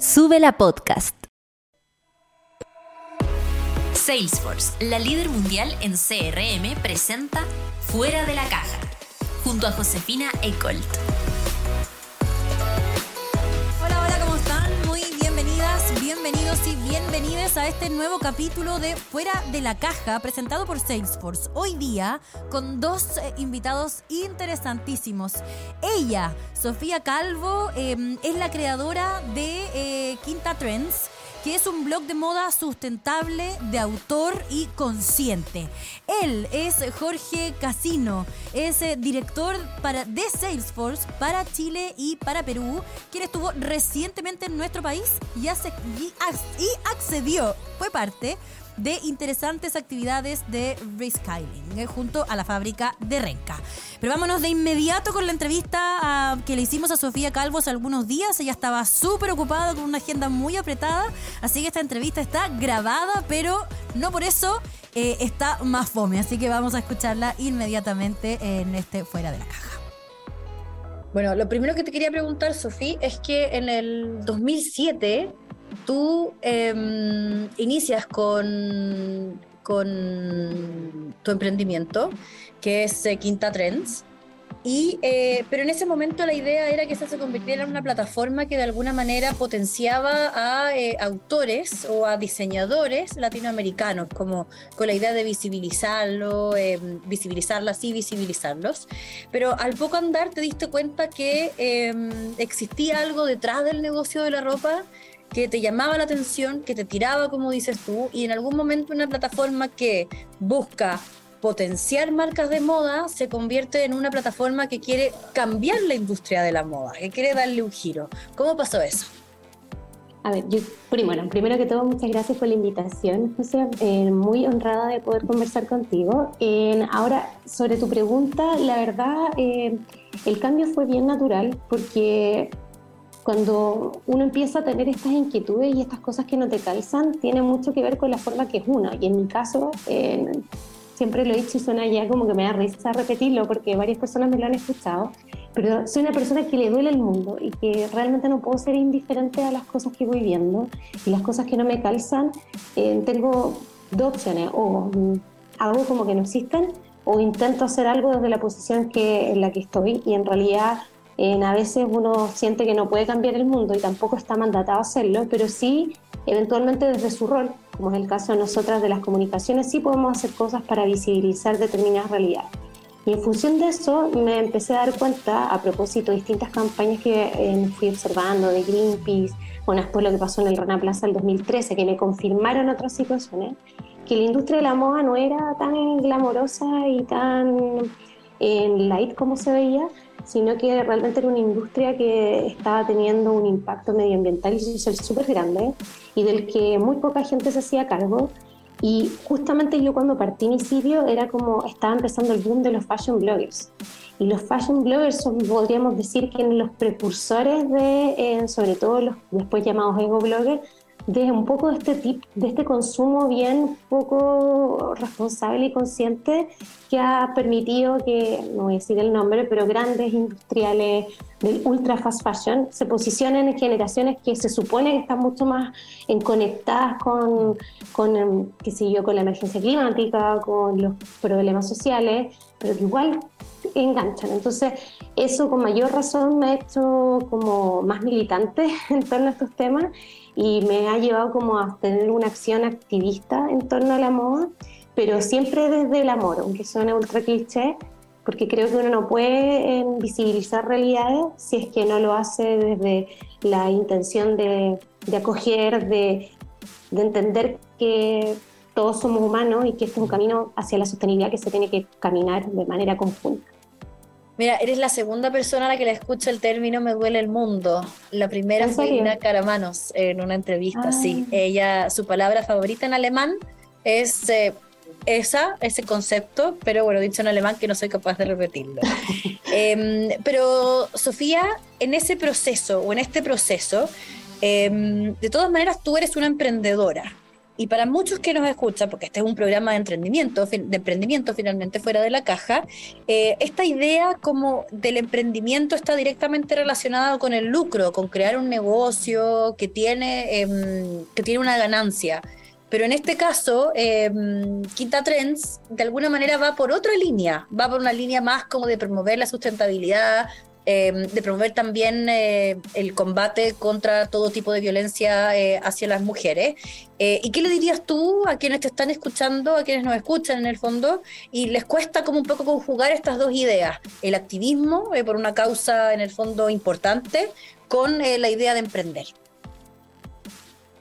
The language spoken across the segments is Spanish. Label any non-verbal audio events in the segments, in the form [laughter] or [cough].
Sube la podcast. Salesforce, la líder mundial en CRM, presenta Fuera de la Caja, junto a Josefina Ecolt. A este nuevo capítulo de Fuera de la Caja, presentado por Salesforce. Hoy día con dos eh, invitados interesantísimos. Ella, Sofía Calvo, eh, es la creadora de eh, Quinta Trends que es un blog de moda sustentable, de autor y consciente. Él es Jorge Casino, es eh, director para, de Salesforce para Chile y para Perú, quien estuvo recientemente en nuestro país y, y accedió, fue parte de interesantes actividades de restyling eh, junto a la fábrica de Renca. Pero vámonos de inmediato con la entrevista ah, que le hicimos a Sofía Calvo hace algunos días. Ella estaba súper ocupada con una agenda muy apretada, así que esta entrevista está grabada, pero no por eso eh, está más fome. Así que vamos a escucharla inmediatamente en este Fuera de la Caja. Bueno, lo primero que te quería preguntar, Sofía, es que en el 2007 tú em, inicias con, con tu emprendimiento, que es eh, Quinta Trends, y, eh, pero en ese momento la idea era que esa se convirtiera en una plataforma que de alguna manera potenciaba a eh, autores o a diseñadores latinoamericanos, como con la idea de visibilizarlo, eh, visibilizarlas y visibilizarlos. Pero al poco andar te diste cuenta que eh, existía algo detrás del negocio de la ropa que te llamaba la atención, que te tiraba, como dices tú, y en algún momento una plataforma que busca potenciar marcas de moda se convierte en una plataforma que quiere cambiar la industria de la moda, que quiere darle un giro. ¿Cómo pasó eso? A ver, yo, primero, que todo, muchas gracias por la invitación, José. Eh, muy honrada de poder conversar contigo. Ahora, sobre tu pregunta, la verdad, eh, el cambio fue bien natural porque cuando uno empieza a tener estas inquietudes y estas cosas que no te calzan, tiene mucho que ver con la forma que es uno. Y en mi caso, eh, siempre lo he dicho y suena ya como que me da risa repetirlo porque varias personas me lo han escuchado, pero soy una persona que le duele el mundo y que realmente no puedo ser indiferente a las cosas que voy viendo y las cosas que no me calzan. eh, tengo dos opciones, o hago como que no existen o intento hacer algo desde la posición que, en la que estoy y en realidad eh, a veces uno siente que no puede cambiar el mundo y tampoco está mandatado a hacerlo, pero sí eventualmente desde su rol, como es el caso de nosotras de las comunicaciones, sí podemos hacer cosas para visibilizar determinadas realidades. Y en función de eso me empecé a dar cuenta, a propósito de distintas campañas que eh, fui observando de Greenpeace, bueno, después lo que pasó en el Rana Plaza el 2013, que me confirmaron otras situaciones, que la industria de la moda no era tan glamorosa y tan eh, light como se veía, sino que realmente era una industria que estaba teniendo un impacto medioambiental y social súper grande y del que muy poca gente se hacía cargo. Y justamente yo cuando partí en Isirio era como estaba empezando el boom de los fashion bloggers. Y los fashion bloggers son, podríamos decir, que los precursores de, eh, sobre todo los después llamados ego bloggers, de un poco de este tipo, de este consumo bien poco responsable y consciente que ha permitido que, no voy a decir el nombre, pero grandes industriales del ultra fast fashion se posicionen en generaciones que se supone que están mucho más en conectadas con, con, em, qué sé yo, con la emergencia climática, con los problemas sociales, pero que igual enganchan. Entonces, eso con mayor razón me ha hecho como más militante [laughs] en torno a estos temas y me ha llevado como a tener una acción activista en torno a la moda, pero siempre desde el amor, aunque suene ultra cliché, porque creo que uno no puede eh, visibilizar realidades si es que no lo hace desde la intención de, acoger, de, de entender que todos somos humanos y que este es un camino hacia la sostenibilidad que se tiene que caminar de manera conjunta. Mira, eres la segunda persona a la que le escucho el término me duele el mundo. La primera ¿En fue? Ina Caramanos en una entrevista, Ah. sí. Ella, su palabra favorita en alemán es eh, esa, ese concepto, pero bueno, dicho en alemán que no soy capaz de repetirlo. [laughs] Em, pero Sofía, en ese proceso o en este proceso, em, de todas maneras tú eres una emprendedora. Y para muchos que nos escuchan, porque este es un programa de emprendimiento, de emprendimiento finalmente fuera de la caja, eh, esta idea como del emprendimiento está directamente relacionada con el lucro, con crear un negocio que tiene, em, que tiene una ganancia. Pero en este caso, em, Quinta Trends de alguna manera va por otra línea, va por una línea más como de promover la sustentabilidad, Em, de promover también eh, el combate contra todo tipo de violencia eh, hacia las mujeres. Eh, ¿Y qué le dirías tú a quienes te están escuchando, a quienes nos escuchan en el fondo, y les cuesta como un poco conjugar estas dos ideas, el activismo por una causa en el fondo importante con la idea de emprender?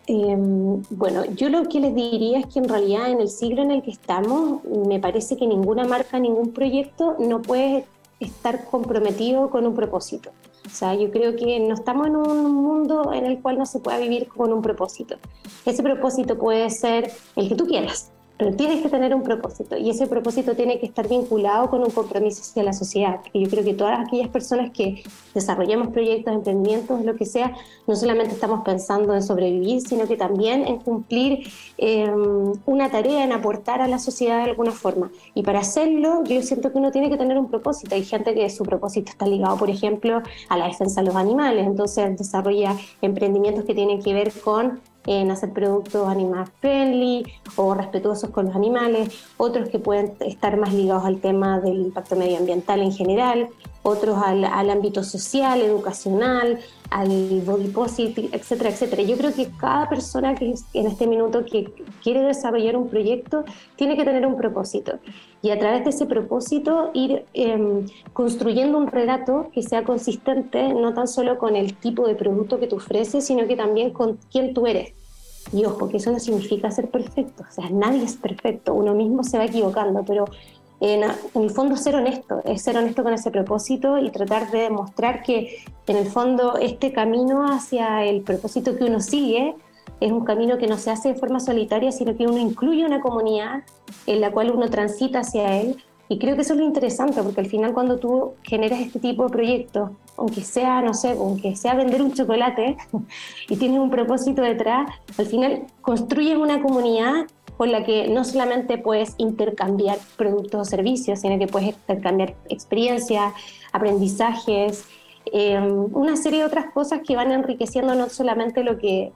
Em, bueno, yo lo que les diría es que en realidad en el siglo en el que estamos, me parece que ninguna marca, ningún proyecto no puede estar comprometido con un propósito. O sea, yo creo que no estamos en un mundo en el cual no se pueda vivir con un propósito. Ese propósito puede ser el que tú quieras, pero tienes que tener un propósito y ese propósito tiene que estar vinculado con un compromiso hacia la sociedad. Y yo creo que todas aquellas personas que desarrollamos proyectos, emprendimientos, lo que sea, no solamente estamos pensando en sobrevivir, sino que también en cumplir em, una tarea, en aportar a la sociedad de alguna forma. Y para hacerlo, yo siento que uno tiene que tener un propósito. Hay gente que su propósito está ligado, por ejemplo, a la defensa de los animales, entonces desarrolla emprendimientos que tienen que ver con en hacer productos animal friendly o respetuosos con los animales, otros que pueden estar más ligados al tema del impacto medioambiental en general, otros al, al ámbito social, educacional, al body positive, etcétera, etcétera. Yo creo que cada persona que en este minuto que quiere desarrollar un proyecto tiene que tener un propósito y a través de ese propósito ir em, construyendo un relato que sea consistente no tan solo con el tipo de producto que tú ofreces, sino que también con quién tú eres. Y ojo, que eso no significa ser perfecto, o sea, nadie es perfecto, uno mismo se va equivocando, pero en, el fondo ser honesto, es ser honesto con ese propósito y tratar de demostrar que en el fondo este camino hacia el propósito que uno sigue es un camino que no se hace de forma solitaria, sino que uno incluye una comunidad en la cual uno transita hacia él. Y creo que eso es lo interesante, porque al final cuando tú generas este tipo de proyectos, aunque sea, no sé, aunque sea vender un chocolate [laughs] y tienes un propósito detrás, al final construyes una comunidad con la que no solamente puedes intercambiar productos o servicios, sino que puedes intercambiar experiencias, aprendizajes, eh, una serie de otras cosas que van enriqueciendo no solamente lo que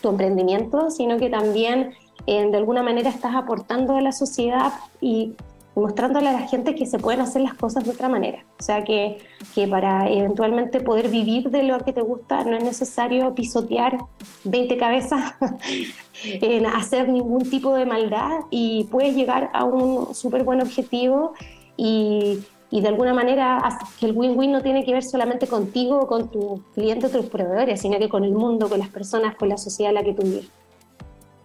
tu emprendimiento, sino que también eh, de alguna manera estás aportando a la sociedad y mostrándole a la gente que se pueden hacer las cosas de otra manera. O sea, que, que para eventualmente poder vivir de lo que te gusta no es necesario pisotear 20 cabezas, [laughs] en hacer ningún tipo de maldad y puedes llegar a un súper buen objetivo y, y, de alguna manera que el win-win no tiene que ver solamente contigo con tu cliente o tus proveedores, sino que con el mundo, con las personas, con la sociedad en la que tú vives.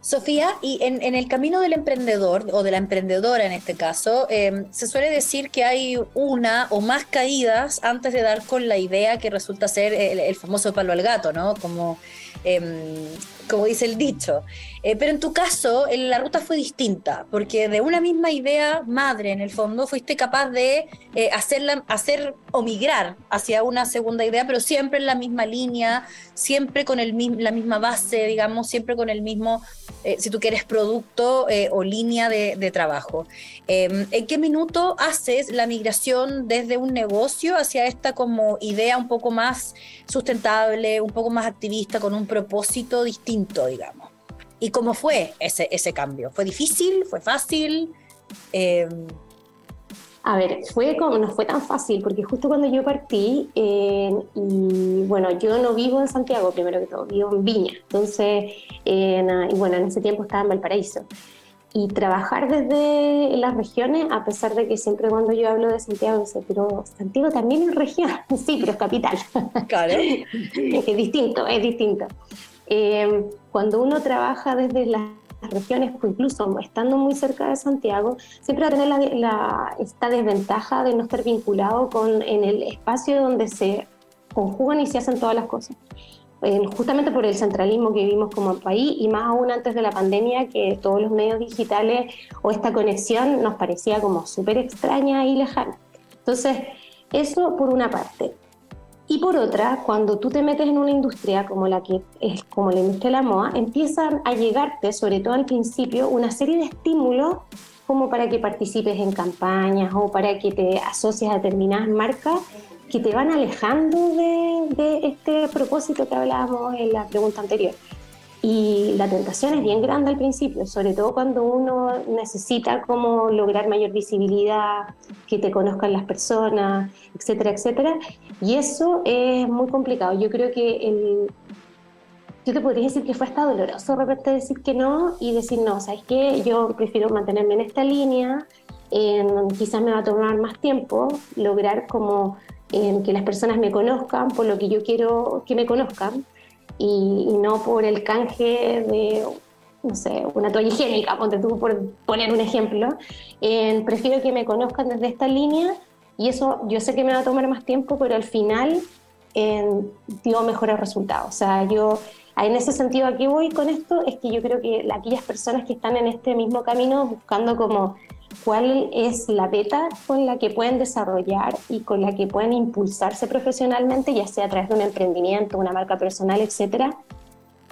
Sofía, y en, el camino del emprendedor o de la emprendedora en este caso, em, se suele decir que hay una o más caídas antes de dar con la idea que resulta ser el, el famoso palo al gato, ¿no? Como Em, como dice el dicho. Eh, pero en tu caso, la ruta fue distinta, porque de una misma idea madre, en el fondo, fuiste capaz de eh, hacerla, hacer o migrar hacia una segunda idea, pero siempre en la misma línea, siempre con el, la misma base, digamos, siempre con el mismo, eh, si tú quieres, producto o línea de, de trabajo. Em, ¿En qué minuto haces la migración desde un negocio hacia esta como idea un poco más sustentable, un poco más activista, con un propósito distinto, digamos. ¿Y cómo fue ese, ese cambio? ¿Fue difícil? ¿Fue fácil? Eh, a ver, fue como, no fue tan fácil, porque justo cuando yo partí, y bueno, yo no vivo en Santiago, primero que todo, vivo en Viña, entonces, y bueno, en ese tiempo estaba en Valparaíso. Y trabajar desde las regiones, a pesar de que siempre cuando yo hablo de Santiago, dice, pero Santiago también es región, [laughs] sí, pero es capital. Claro. [laughs] es distinto, es distinto. Eh, cuando uno trabaja desde las regiones, incluso estando muy cerca de Santiago, siempre va a tener la, esta desventaja de no estar vinculado con en el espacio donde se conjugan y se hacen todas las cosas. justamente por el centralismo que vivimos como país y más aún antes de la pandemia, que todos los medios digitales o esta conexión nos parecía como súper extraña y lejana. Entonces, eso por una parte. Y por otra, cuando tú te metes en una industria como la que es como la industria de la moda, empiezan a llegarte, sobre todo al principio, una serie de estímulos como para que participes en campañas o para que te asocies a determinadas marcas que te van alejando de, de este propósito que hablábamos en la pregunta anterior. Y la tentación es bien grande al principio, sobre todo cuando uno necesita como lograr mayor visibilidad, que te conozcan las personas, etcétera, etcétera. Y eso es muy complicado. Yo creo que el, yo te podría decir que fue hasta doloroso de repente decir que no y decir no, ¿sabes qué? Yo prefiero mantenerme en esta línea, quizás me va a tomar más tiempo lograr como que las personas me conozcan por lo que yo quiero que me conozcan y, no por el canje de, no sé, una toalla higiénica, ponte tú por poner un ejemplo. prefiero que me conozcan desde esta línea y eso yo sé que me va a tomar más tiempo, pero al final eh, dio mejores resultados. O sea, yo en ese sentido aquí voy con esto, es que yo creo que aquellas personas que están en este mismo camino buscando como cuál es la beta con la que pueden desarrollar y con la que pueden impulsarse profesionalmente, ya sea a través de un emprendimiento, una marca personal, etcétera,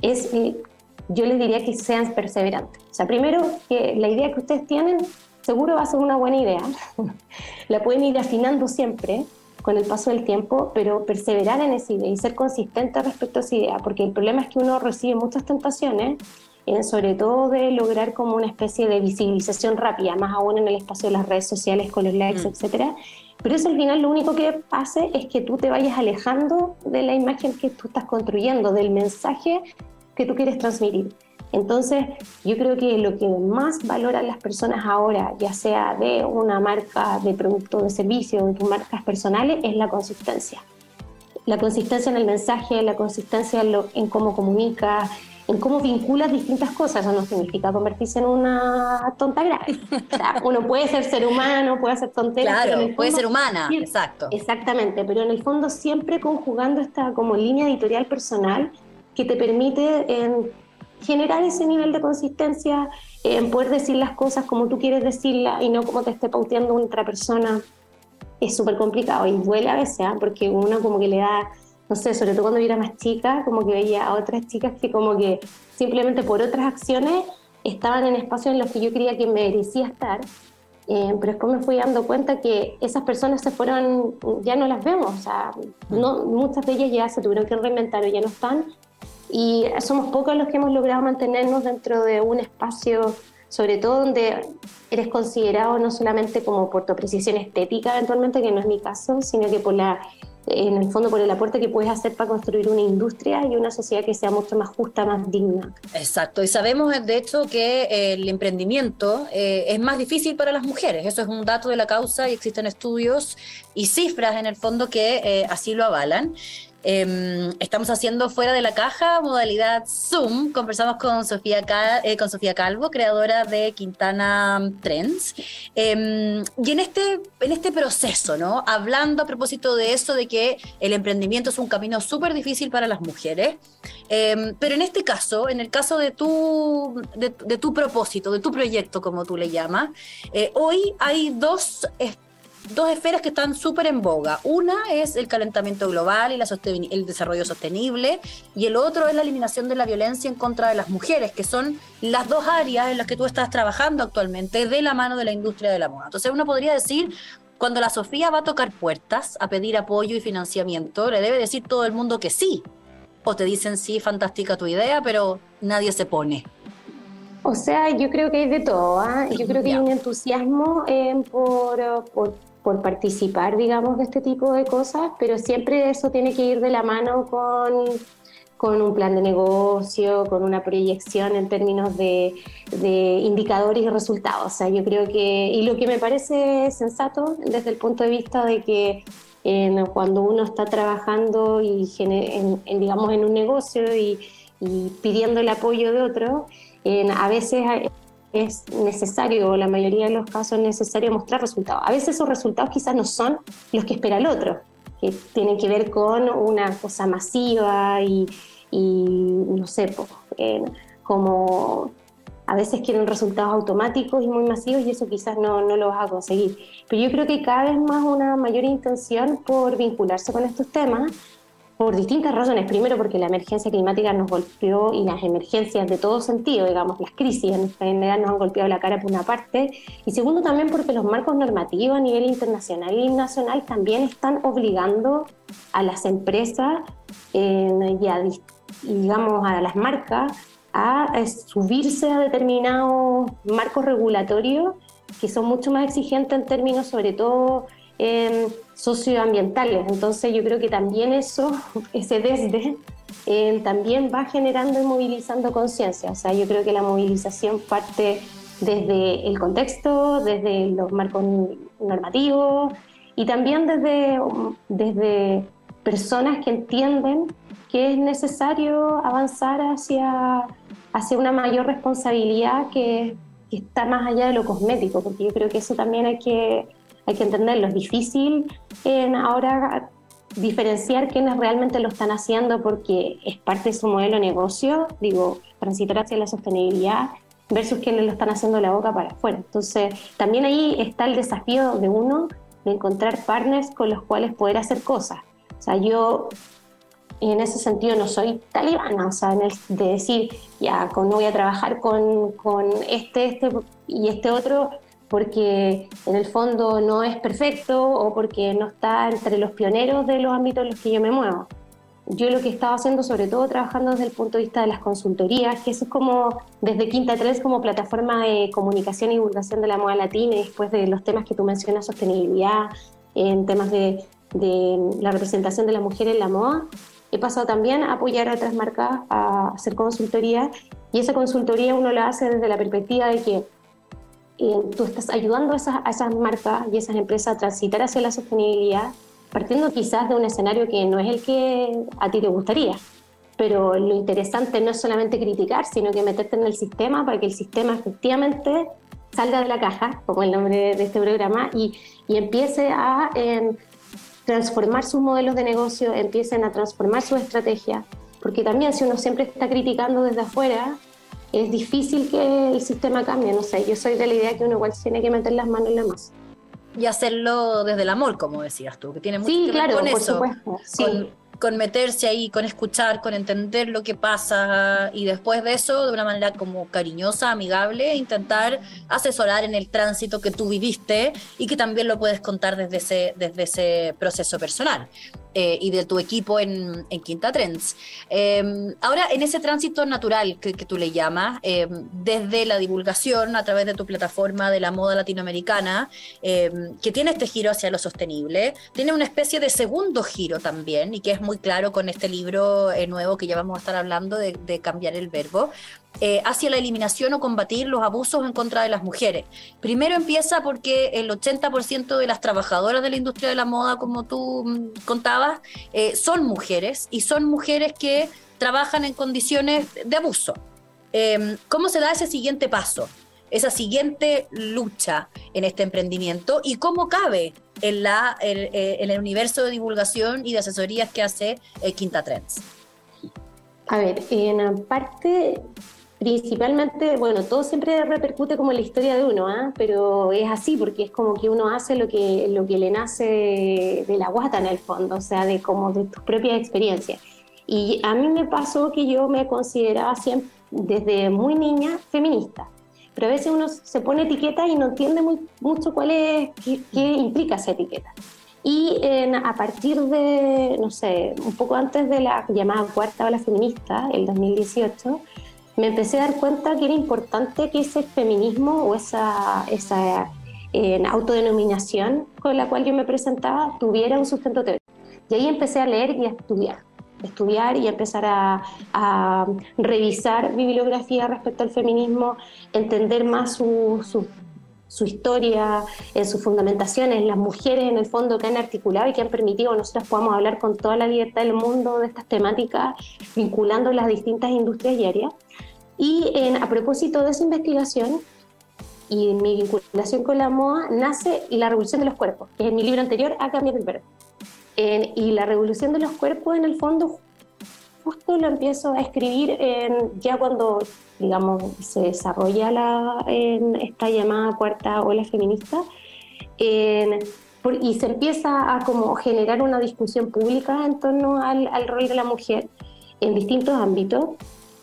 es, yo les diría que sean perseverantes. O sea, primero, que la idea que ustedes tienen seguro va a ser una buena idea, [laughs] la pueden ir afinando siempre con el paso del tiempo, pero perseverar en esa idea y ser consistente respecto a esa idea, porque el problema es que uno recibe muchas tentaciones eh, sobre todo de lograr como una especie de visibilización rápida, más aún en el espacio de las redes sociales con los likes, mm. etcétera. Pero eso al final lo único que hace es que tú te vayas alejando de la imagen que tú estás construyendo, del mensaje que tú quieres transmitir. Entonces, yo creo que lo que más valoran las personas ahora, ya sea de una marca de producto o de servicio, de tus marcas personales, es la consistencia. La consistencia en el mensaje, la consistencia en, en cómo comunicas, en cómo vinculas distintas cosas. Eso no significa convertirse en una tonta grave. O sea, uno puede ser ser humano, puede ser tontería. Claro, puede ser humana, exacto. Exactamente, pero en el fondo siempre conjugando esta como línea editorial personal que te permite generar ese nivel de consistencia, en poder decir las cosas como tú quieres decirlas y no como te esté pauteando otra persona. Es súper complicado y duele a veces, ¿ah? porque uno como que le da no sé, sobre todo cuando yo era más chica, como que veía a otras chicas que como que simplemente por otras acciones estaban en espacios en los que yo creía que merecía estar, eh, pero después me fui dando cuenta que esas personas se fueron, ya no las vemos, o sea, no, muchas de ellas ya se tuvieron que reinventar o ya no están, y somos pocos los que hemos logrado mantenernos dentro de un espacio, sobre todo donde eres considerado no solamente como por tu apreciación estética eventualmente, que no es mi caso, sino que por la en el fondo por el aporte que puedes hacer para construir una industria y una sociedad que sea mucho más justa, más digna. Exacto, y sabemos de hecho que el emprendimiento eh, es más difícil para las mujeres, eso es un dato de la causa y existen estudios y cifras en el fondo que eh, así lo avalan. Em, estamos haciendo fuera de la caja, modalidad Zoom. Conversamos con Sofía, eh, con Sofía Calvo, creadora de Quintana Trends. Em, y en este, en este proceso, ¿no? Hablando a propósito de eso, de que el emprendimiento es un camino súper difícil para las mujeres. Em, pero en este caso, en el caso de tu, de, tu propósito, de tu proyecto, como tú le llamas, eh, hoy hay dos dos esferas que están súper en boga. Una es el calentamiento global y la el desarrollo sostenible, y el otro es la eliminación de la violencia en contra de las mujeres, que son las dos áreas en las que tú estás trabajando actualmente de la mano de la industria de la moda. Entonces uno podría decir, cuando la Sofía va a tocar puertas a pedir apoyo y financiamiento, le debe decir todo el mundo que sí. O te dicen, sí, fantástica tu idea, pero nadie se pone. O sea, yo creo que hay de todo. ¿ah? Yo creo que hay un entusiasmo eh, por, por por participar, digamos, de este tipo de cosas, pero siempre eso tiene que ir de la mano con, con un plan de negocio, con una proyección en términos de, de, indicadores y resultados. O sea, yo creo que, y lo que me parece sensato desde el punto de vista de que cuando uno está trabajando y en, digamos, en un negocio y pidiendo el apoyo de otro, a veces es necesario, o la mayoría de los casos es necesario mostrar resultados. A veces esos resultados quizás no son los que espera el otro, que tienen que ver con una cosa masiva y, no sé, como a veces quieren resultados automáticos y muy masivos y eso quizás no, no lo vas a conseguir. Pero yo creo que cada vez más una mayor intención por vincularse con estos temas por distintas razones. Primero, porque la emergencia climática nos golpeó y las emergencias de todo sentido, digamos, las crisis en general nos han golpeado la cara por una parte. Y segundo, también porque los marcos normativos a nivel internacional y nacional también están obligando a las empresas y, a, digamos, a las marcas a subirse a determinados marcos regulatorios que son mucho más exigentes en términos, sobre todo, socioambientales. Entonces yo creo que también eso, [laughs] ese desde, eh, también va generando y movilizando conciencia. O sea, yo creo que la movilización parte desde el contexto, desde los marcos normativos y también desde, desde personas que entienden que es necesario avanzar hacia, hacia una mayor responsabilidad que, que está más allá de lo cosmético, porque yo creo que eso también hay que hay que entenderlo. Es difícil en ahora diferenciar quiénes realmente lo están haciendo porque es parte de su modelo de negocio, digo, transitar hacia la sostenibilidad versus quienes lo están haciendo la boca para afuera. Entonces, también ahí está el desafío de uno de encontrar partners con los cuales poder hacer cosas. O sea, yo en ese sentido no soy talibana, o sea, de decir, ya, no voy a trabajar con, con este, este y este otro, porque en el fondo no es perfecto o porque no está entre los pioneros de los ámbitos en los que yo me muevo. Yo lo que estaba haciendo, sobre todo trabajando desde el punto de vista de las consultorías, que eso es como desde Quinta 3 como plataforma de comunicación y divulgación de la moda latina y después de los temas que tú mencionas, sostenibilidad, en temas de, de la representación de la mujer en la moda, he pasado también a apoyar a otras marcas a hacer consultoría y esa consultoría uno la hace desde la perspectiva de que tú estás ayudando a esas, marcas y esas empresas a transitar hacia la sostenibilidad, partiendo quizás de un escenario que no es el que a ti te gustaría. Pero lo interesante no es solamente criticar, sino que meterte en el sistema para que el sistema efectivamente salga de la caja, como el nombre de este programa, y, y empiece a em, transformar sus modelos de negocio, empiecen a transformar su estrategia, porque también si uno siempre está criticando desde afuera, es difícil que el sistema cambie, no sé, yo soy de la idea que uno igual tiene que meter las manos en la masa. Y hacerlo desde el amor, como decías tú, que tiene mucho sí, que claro, ver con por eso. Supuesto. Sí con meterse ahí, con escuchar, con entender lo que pasa y después de eso, de una manera como cariñosa, amigable, intentar asesorar en el tránsito que tú viviste y que también lo puedes contar desde ese, desde ese proceso personal. Eh, y de tu equipo en, Quinta Trends. Em, ahora, en ese tránsito natural que, tú le llamas, em, desde la divulgación a través de tu plataforma de la moda latinoamericana, em, que tiene este giro hacia lo sostenible, tiene una especie de segundo giro también, y que es muy claro con este libro eh, nuevo que ya vamos a estar hablando de, cambiar el verbo, eh, hacia la eliminación o combatir los abusos en contra de las mujeres. Primero empieza porque el 80% de las trabajadoras de la industria de la moda, como tú mm, contabas, eh, son mujeres y son mujeres que trabajan en condiciones de abuso. Em, ¿Cómo se da ese siguiente paso? esa siguiente lucha en este emprendimiento y cómo cabe en, la, eh, en, el universo de divulgación y de asesorías que hace Quinta Trends. A ver, en parte, principalmente, bueno, todo siempre repercute como en la historia de uno, ¿ah? pero es así porque es como que uno hace lo que, lo que le nace de la guata en el fondo, o sea, de como de tus propias experiencias. Y a mí me pasó que yo me consideraba siempre, desde muy niña, feminista pero a veces uno se pone etiqueta y no entiende muy, mucho cuál es, qué, implica esa etiqueta. Y a partir de, no sé, un poco antes de la llamada cuarta ola feminista, el 2018, me empecé a dar cuenta que era importante que ese feminismo o esa, esa autodenominación con la cual yo me presentaba tuviera un sustento teórico. Y ahí empecé a leer y a estudiar estudiar y empezar a, revisar bibliografía respecto al feminismo, entender más su, su, historia, en sus fundamentaciones, las mujeres en el fondo que han articulado y que han permitido que nosotros podamos hablar con toda la libertad del mundo de estas temáticas, vinculando las distintas industrias y áreas. Y a propósito de esa investigación, y mi vinculación con la moda nace La Revolución de los Cuerpos, que es mi libro anterior a Cambiar el Verbo y la revolución de los cuerpos en el fondo justo lo empiezo a escribir en, ya cuando, digamos, se desarrolla la, en esta llamada cuarta ola feminista. y se empieza a como generar una discusión pública en torno al, al rol de la mujer en distintos ámbitos.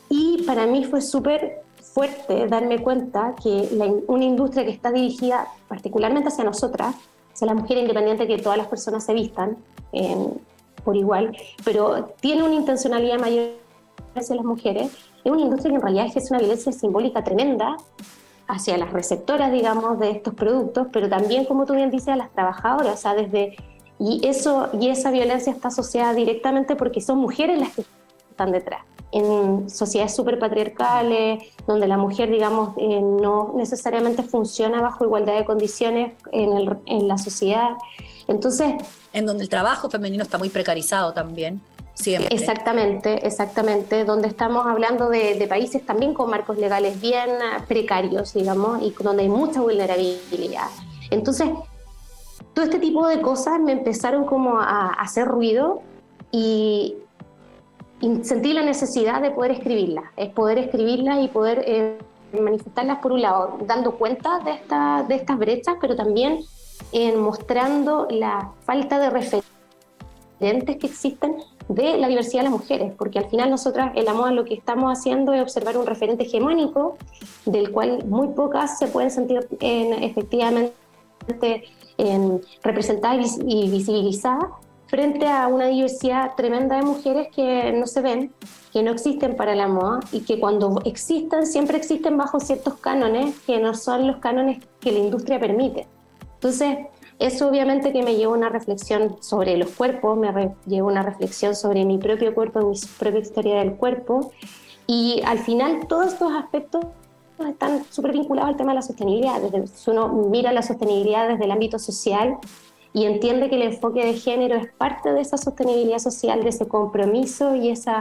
Y para mí fue súper fuerte darme cuenta que una industria que está dirigida particularmente hacia nosotras, hacia la mujer independiente, que todas las personas se vistan por igual, pero tiene una intencionalidad mayor hacia las mujeres, es una industria que en realidad ejerce una violencia simbólica tremenda hacia las receptoras, digamos, de estos productos, pero también, como tú bien dices, a las trabajadoras, o sea, desde... Y, eso, y esa violencia está asociada directamente porque son mujeres las que están detrás en sociedades súper patriarcales, donde la mujer, digamos, eh, no necesariamente funciona bajo igualdad de condiciones en, el, en, la sociedad. Entonces... En donde el trabajo femenino está muy precarizado también. Siempre. Exactamente, exactamente, donde estamos hablando de, de, países también con marcos legales bien precarios, digamos, y donde hay mucha vulnerabilidad. Entonces, todo este tipo de cosas me empezaron como a, a hacer ruido y, sentí la necesidad de poder escribirlas, es poder escribirlas y poder eh, manifestarlas por un lado, dando cuenta de, esta, de estas brechas, pero también en mostrando la falta de referentes que existen de la diversidad de las mujeres, porque al final nosotras en la moda lo que estamos haciendo es observar un referente hegemónico del cual muy pocas se pueden sentir en, efectivamente en, representadas y visibilizadas frente a una diversidad tremenda de mujeres que no se ven, que no existen para la moda y que cuando existen siempre existen bajo ciertos cánones que no son los cánones que la industria permite. Entonces, eso obviamente que me llevó a una reflexión sobre los cuerpos, me llevó a una reflexión sobre mi propio cuerpo, mi propia historia del cuerpo y al final todos estos aspectos están súper vinculados al tema de la sostenibilidad. Desde, si uno mira la sostenibilidad desde el ámbito social, y entiende que el enfoque de género es parte de esa sostenibilidad social, de ese compromiso y esa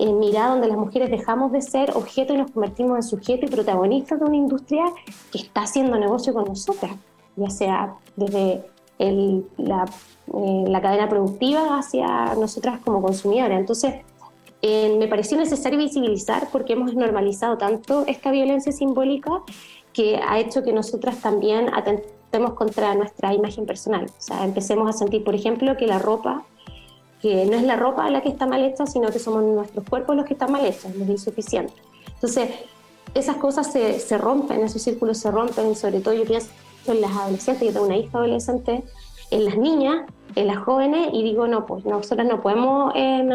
eh, mirada donde las mujeres dejamos de ser objeto y nos convertimos en sujeto y protagonistas de una industria que está haciendo negocio con nosotras, ya sea desde la, eh, la, cadena productiva hacia nosotras como consumidoras. Entonces, eh, me pareció necesario visibilizar porque hemos normalizado tanto esta violencia simbólica que ha hecho que nosotras también atentemos contra nuestra imagen personal. O sea, empecemos a sentir, por ejemplo, que la ropa, que no es la ropa la que está mal hecha, sino que somos nuestros cuerpos los que están mal hechos, los insuficientes. Entonces, esas cosas se, se rompen, esos círculos se rompen, sobre todo yo pienso en las adolescentes, yo tengo una hija adolescente, en las niñas, en las jóvenes, y digo, no, pues nosotros no podemos eh,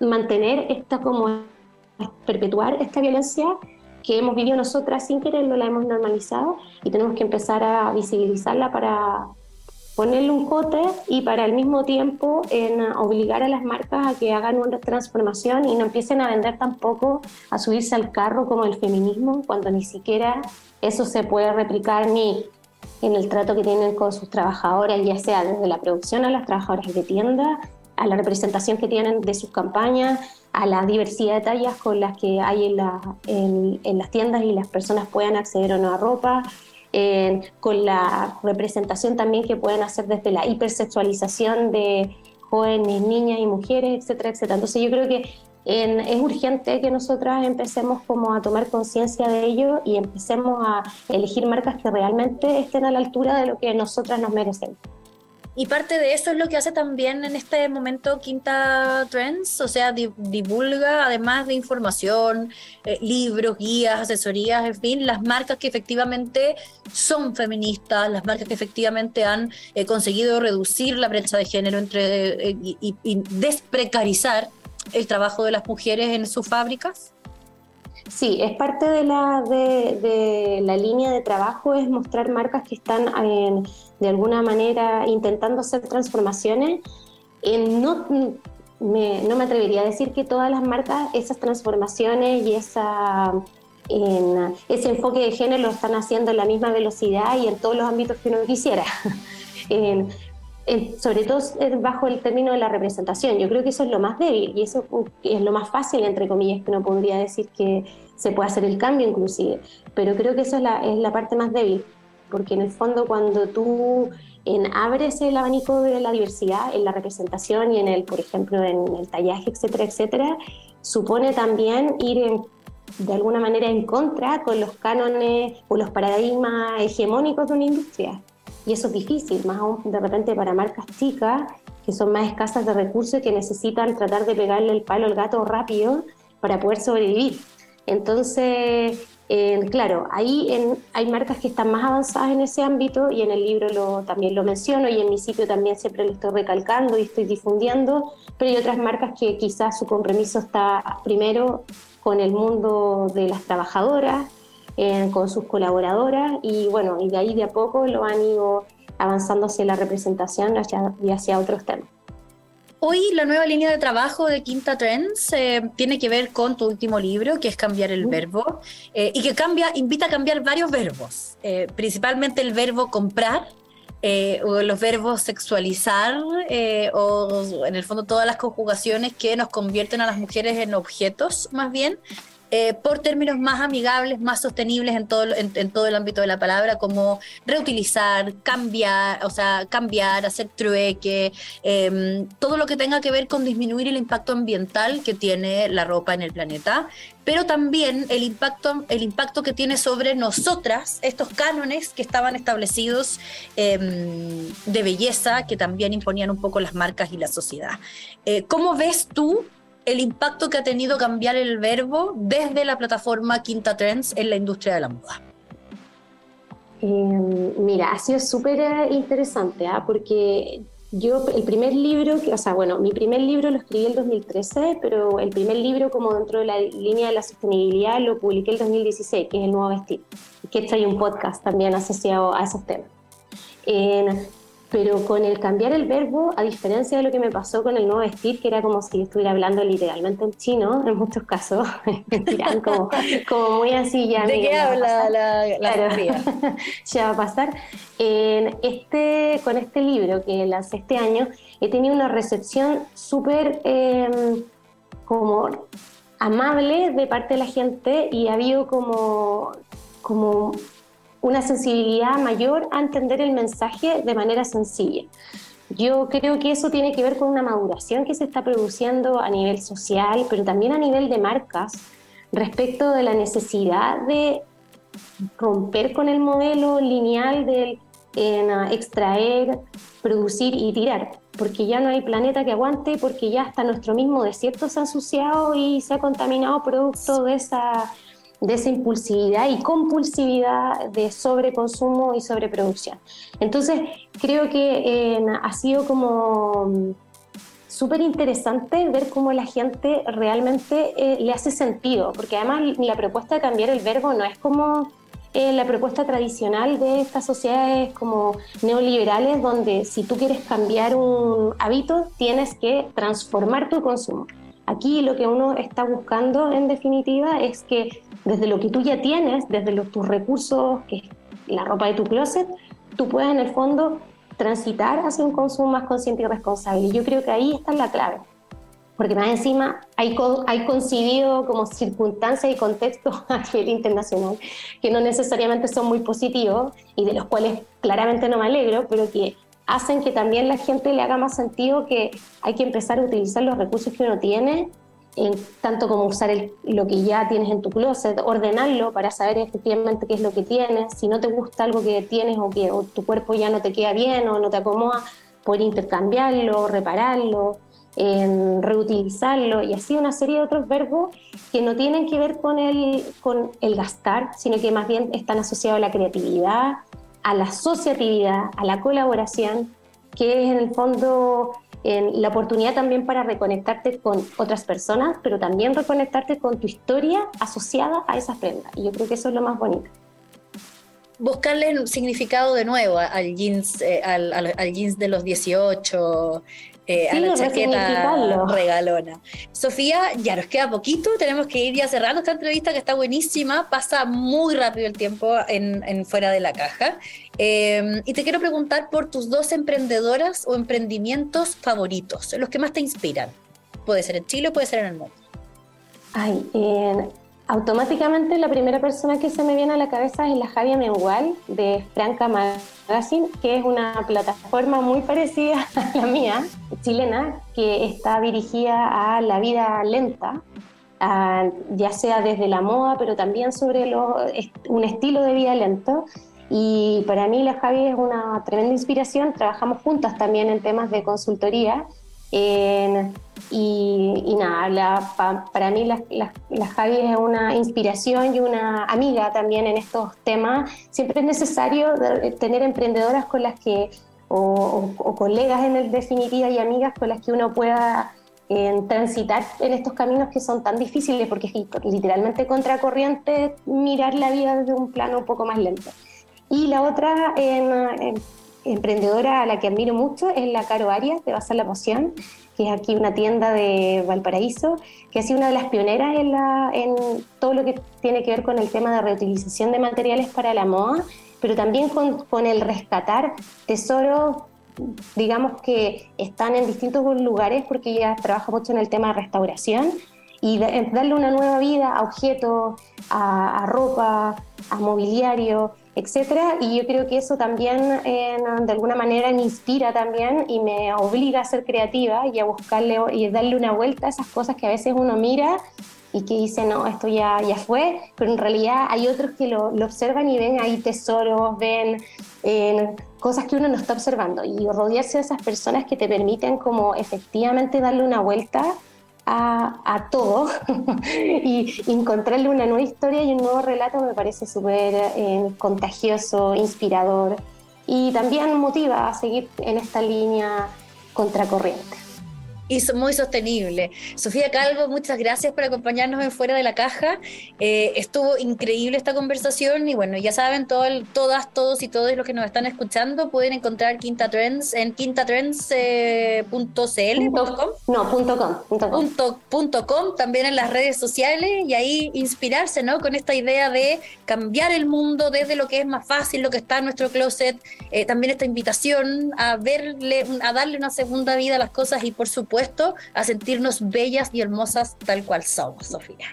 mantener esta como perpetuar esta violencia que hemos vivido nosotras sin quererlo, la hemos normalizado y tenemos que empezar a visibilizarla para ponerle un cote y para al mismo tiempo en obligar a las marcas a que hagan una transformación y no empiecen a vender tampoco, a subirse al carro como el feminismo, cuando ni siquiera eso se puede replicar ni en el trato que tienen con sus trabajadoras, ya sea desde la producción a las trabajadoras de tienda, a la representación que tienen de sus campañas, a la diversidad de tallas con las que hay en, en, las tiendas y las personas puedan acceder o no a ropa, con la representación también que pueden hacer desde la hipersexualización de jóvenes, niñas y mujeres, etcétera, etcétera. Entonces yo creo que es urgente que nosotras empecemos como a tomar conciencia de ello y empecemos a elegir marcas que realmente estén a la altura de lo que nosotras nos merecemos. Y parte de eso es lo que hace también en este momento Quinta Trends, o sea, divulga además de información, eh, libros, guías, asesorías, en fin, las marcas que efectivamente son feministas, las marcas que efectivamente han eh, conseguido reducir la brecha de género entre eh, y, y desprecarizar el trabajo de las mujeres en sus fábricas. Sí, es parte de la, de, la línea de trabajo, es mostrar marcas que están de alguna manera intentando hacer transformaciones. no, me, no me atrevería a decir que todas las marcas esas transformaciones y esa, ese enfoque de género lo están haciendo en la misma velocidad y en todos los ámbitos que uno quisiera. [laughs] sobre todo bajo el término de la representación. Yo creo que eso es lo más débil y eso es lo más fácil, entre comillas, que uno podría decir que se puede hacer el cambio inclusive. Pero creo que eso es la, es la parte más débil, porque en el fondo cuando tú en abres el abanico de la diversidad en la representación y en el, por ejemplo, en el tallaje, etcétera, etcétera, supone también ir de alguna manera en contra con los cánones o los paradigmas hegemónicos de una industria. Y eso es difícil, más aún de repente para marcas chicas que son más escasas de recursos y que necesitan tratar de pegarle el palo al gato rápido para poder sobrevivir. Entonces, claro, ahí hay marcas que están más avanzadas en ese ámbito y en el libro también lo menciono y en mi sitio también siempre lo estoy recalcando y estoy difundiendo, pero hay otras marcas que quizás su compromiso está primero con el mundo de las trabajadoras, con sus colaboradoras y bueno, y de ahí de a poco lo han ido avanzando hacia la representación y hacia otros temas. Hoy la nueva línea de trabajo de Quinta Trends eh, tiene que ver con tu último libro, que es Cambiar el Verbo, eh, y que cambia, invita a cambiar varios verbos, eh, principalmente el verbo comprar, o los verbos sexualizar, o en el fondo todas las conjugaciones que nos convierten a las mujeres en objetos, más bien, eh, por términos más amigables, más sostenibles en todo, el ámbito de la palabra, como reutilizar, cambiar, o sea, cambiar, hacer trueque, em, todo lo que tenga que ver con disminuir el impacto ambiental que tiene la ropa en el planeta, pero también el impacto, el impacto que tiene sobre nosotras, estos cánones que estaban establecidos em, de belleza, que también imponían un poco las marcas y la sociedad. Eh, ¿Cómo ves tú el impacto que ha tenido cambiar el verbo desde la plataforma Quinta Trends en la industria de la moda? Em, mira, ha sido súper eh, interesante, ¿ah? porque yo, el primer libro, o sea, bueno, mi primer libro lo escribí en 2013, pero el primer libro como dentro de la línea de la sostenibilidad lo publiqué en 2016, que es El Nuevo Vestir, que hay un podcast también asociado a esos temas. Pero con el cambiar el verbo, a diferencia de lo que me pasó con el nuevo vestir, que era como si estuviera hablando literalmente en chino, en muchos casos, [laughs] como, como muy así ya. ¿De qué habla la, la claro, [laughs] ya va a pasar. En este, con este libro que lancé este año, he tenido una recepción súper em, como amable de parte de la gente y ha habido como, como una sensibilidad mayor a entender el mensaje de manera sencilla. Yo creo que eso tiene que ver con una maduración que se está produciendo a nivel social, pero también a nivel de marcas, respecto de la necesidad de romper con el modelo lineal del extraer, producir y tirar, porque ya no hay planeta que aguante, porque ya hasta nuestro mismo desierto se ha ensuciado y se ha contaminado producto de esa de esa impulsividad y compulsividad de sobreconsumo y sobreproducción. Entonces, creo que eh, ha sido como mm, súper interesante ver cómo la gente realmente eh, le hace sentido, porque además la propuesta de cambiar el verbo no es como eh, la propuesta tradicional de estas sociedades como neoliberales, donde si tú quieres cambiar un hábito, tienes que transformar tu consumo. Aquí lo que uno está buscando en definitiva es que desde lo que tú ya tienes, desde los, tus recursos, que es la ropa de tu closet, tú puedas en el fondo transitar hacia un consumo más consciente y responsable. Y yo creo que ahí está la clave. Porque más encima hay, hay coincidido como circunstancias y contextos [laughs] a nivel internacional que no necesariamente son muy positivos y de los cuales claramente no me alegro, pero que hacen que también la gente le haga más sentido que hay que empezar a utilizar los recursos que uno tiene, en, tanto como usar lo que ya tienes en tu closet, ordenarlo para saber efectivamente qué es lo que tienes, si no te gusta algo que tienes o que tu cuerpo ya no te queda bien o no te acomoda, poder intercambiarlo, repararlo, reutilizarlo y así una serie de otros verbos que no tienen que ver con el, con el gastar, sino que más bien están asociados a la creatividad, a la asociatividad, a la colaboración, que es en el fondo la oportunidad también para reconectarte con otras personas, pero también reconectarte con tu historia asociada a esas prendas. Y yo creo que eso es lo más bonito. Buscarle un significado de nuevo al jeans, eh, al, al, jeans de los 18, eh, a la chaqueta regalona. Sofía, ya nos queda poquito, tenemos que ir ya cerrando esta entrevista que está buenísima, pasa muy rápido el tiempo en, fuera de la caja. Em, y te quiero preguntar por tus dos emprendedoras o emprendimientos favoritos, los que más te inspiran. Puede ser en Chile o puede ser en el mundo. Ay, Automáticamente la primera persona que se me viene a la cabeza es la Javier Mengual de Franca Magazine, que es una plataforma muy parecida [laughs] a la mía, chilena, que está dirigida a la vida lenta, ya sea desde la moda, pero también sobre un estilo de vida lento. Y para mí la Javi es una tremenda inspiración, trabajamos juntas también en temas de consultoría y, nada, para mí la, la, Javi es una inspiración y una amiga también en estos temas. Siempre es necesario tener emprendedoras con las que, o, colegas en definitiva y amigas con las que uno pueda transitar en estos caminos que son tan difíciles, porque es literalmente contracorriente mirar la vida desde un plano un poco más lento. Y la otra emprendedora a la que admiro mucho es la Caro Arias de Basar la Poción, que es aquí una tienda de Valparaíso, que ha sido una de las pioneras en, todo lo que tiene que ver con el tema de reutilización de materiales para la moda, pero también con, el rescatar tesoros digamos que están en distintos lugares porque ella trabaja mucho en el tema de restauración y darle una nueva vida a objetos, a ropa, a mobiliario etcétera. Y yo creo que eso también de alguna manera me inspira también y me obliga a ser creativa y a buscarle y darle una vuelta a esas cosas que a veces uno mira y que dice, no, esto ya, ya fue, pero en realidad hay otros que lo, observan y ven ahí tesoros, ven cosas que uno no está observando y rodearse de esas personas que te permiten como efectivamente darle una vuelta a, todo. [laughs] Y encontrarle una nueva historia y un nuevo relato me parece súper eh, contagioso, inspirador y también motiva a seguir en esta línea contracorriente y muy sostenible. Sofía Calvo, muchas gracias por acompañarnos en Fuera de la Caja. Eh, estuvo increíble esta conversación y bueno, ya saben, todo todas, todos y todos los que nos están escuchando pueden encontrar Quinta Trends en quintatrends.cl. Eh, no, punto com, punto, com. también en las redes sociales y ahí inspirarse ¿no? con esta idea de cambiar el mundo desde lo que es más fácil, lo que está en nuestro closet. Eh, también esta invitación a verle, a darle una segunda vida a las cosas y por supuesto a sentirnos bellas y hermosas tal cual somos, Sofía.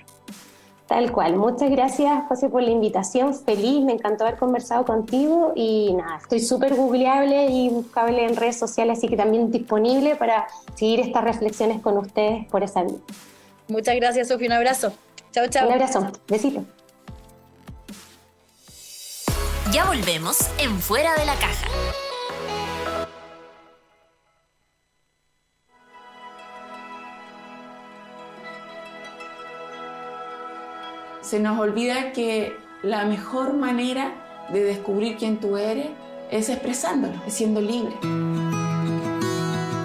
Tal cual. Muchas gracias, José, por la invitación. Feliz, me encantó haber conversado contigo y nada, estoy súper googleable y buscable en redes sociales, así que también disponible para seguir estas reflexiones con ustedes por esa vida. Muchas gracias, Sofía. Un abrazo. Chao, chao. Un abrazo. Besito. Ya volvemos en Fuera de la Caja. Se nos olvida que la mejor manera de descubrir quién tú eres es expresándolo, es siendo libre.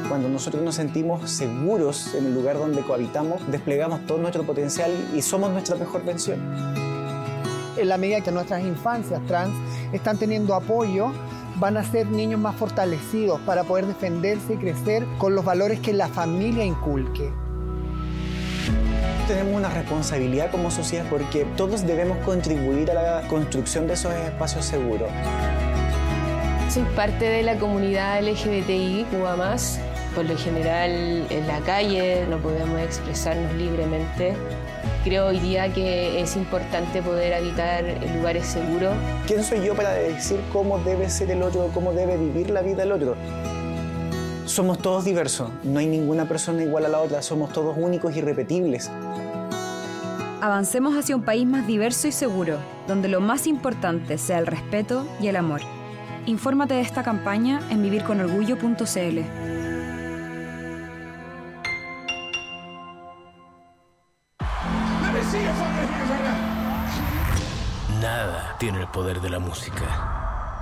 Cuando nosotros nos sentimos seguros en el lugar donde cohabitamos, desplegamos todo nuestro potencial y somos nuestra mejor versión. En la medida que nuestras infancias trans están teniendo apoyo, van a ser niños más fortalecidos para poder defenderse y crecer con los valores que la familia inculque tenemos una responsabilidad como sociedad porque todos debemos contribuir a la construcción de esos espacios seguros. Soy parte de la comunidad LGBTI, más. Por lo general, en la calle no podemos expresarnos libremente. Creo hoy día que es importante poder habitar lugares seguros. ¿Quién soy yo para decir cómo debe ser el otro, cómo debe vivir la vida el otro? Somos todos diversos, no hay ninguna persona igual a la otra, somos todos únicos y repetibles. Avancemos hacia un país más diverso y seguro, donde lo más importante sea el respeto y el amor. Infórmate de esta campaña en vivirconorgullo.cl. Nada tiene el poder de la música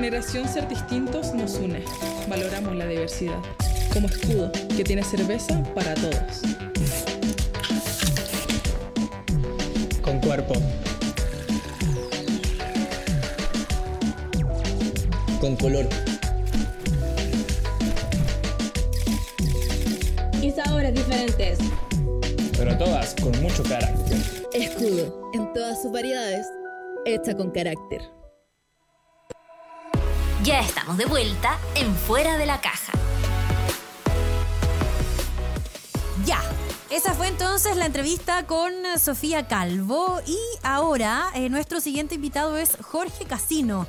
generación ser distintos nos une. Valoramos la diversidad. Como escudo, que tiene cerveza para todos. Con cuerpo. Con color. Y sabores diferentes. Pero todas con mucho carácter. Escudo, en todas sus variedades, hecha con carácter. Ya estamos de vuelta en Fuera de la Caja. Ya. Esa fue entonces la entrevista con Sofía Calvo y ahora eh, nuestro siguiente invitado es Jorge Casino.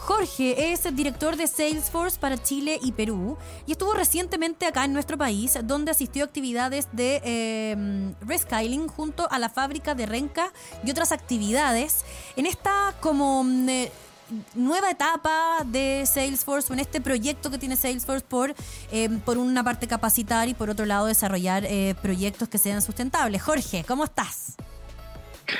Jorge es director de Salesforce para Chile y Perú y estuvo recientemente acá en nuestro país donde asistió a actividades de eh, junto a la fábrica de Renca y otras actividades en esta como mm, eh, nueva etapa de Salesforce en este proyecto que tiene Salesforce por, eh, por una parte capacitar y por otro lado desarrollar eh, proyectos que sean sustentables. Jorge, ¿cómo estás?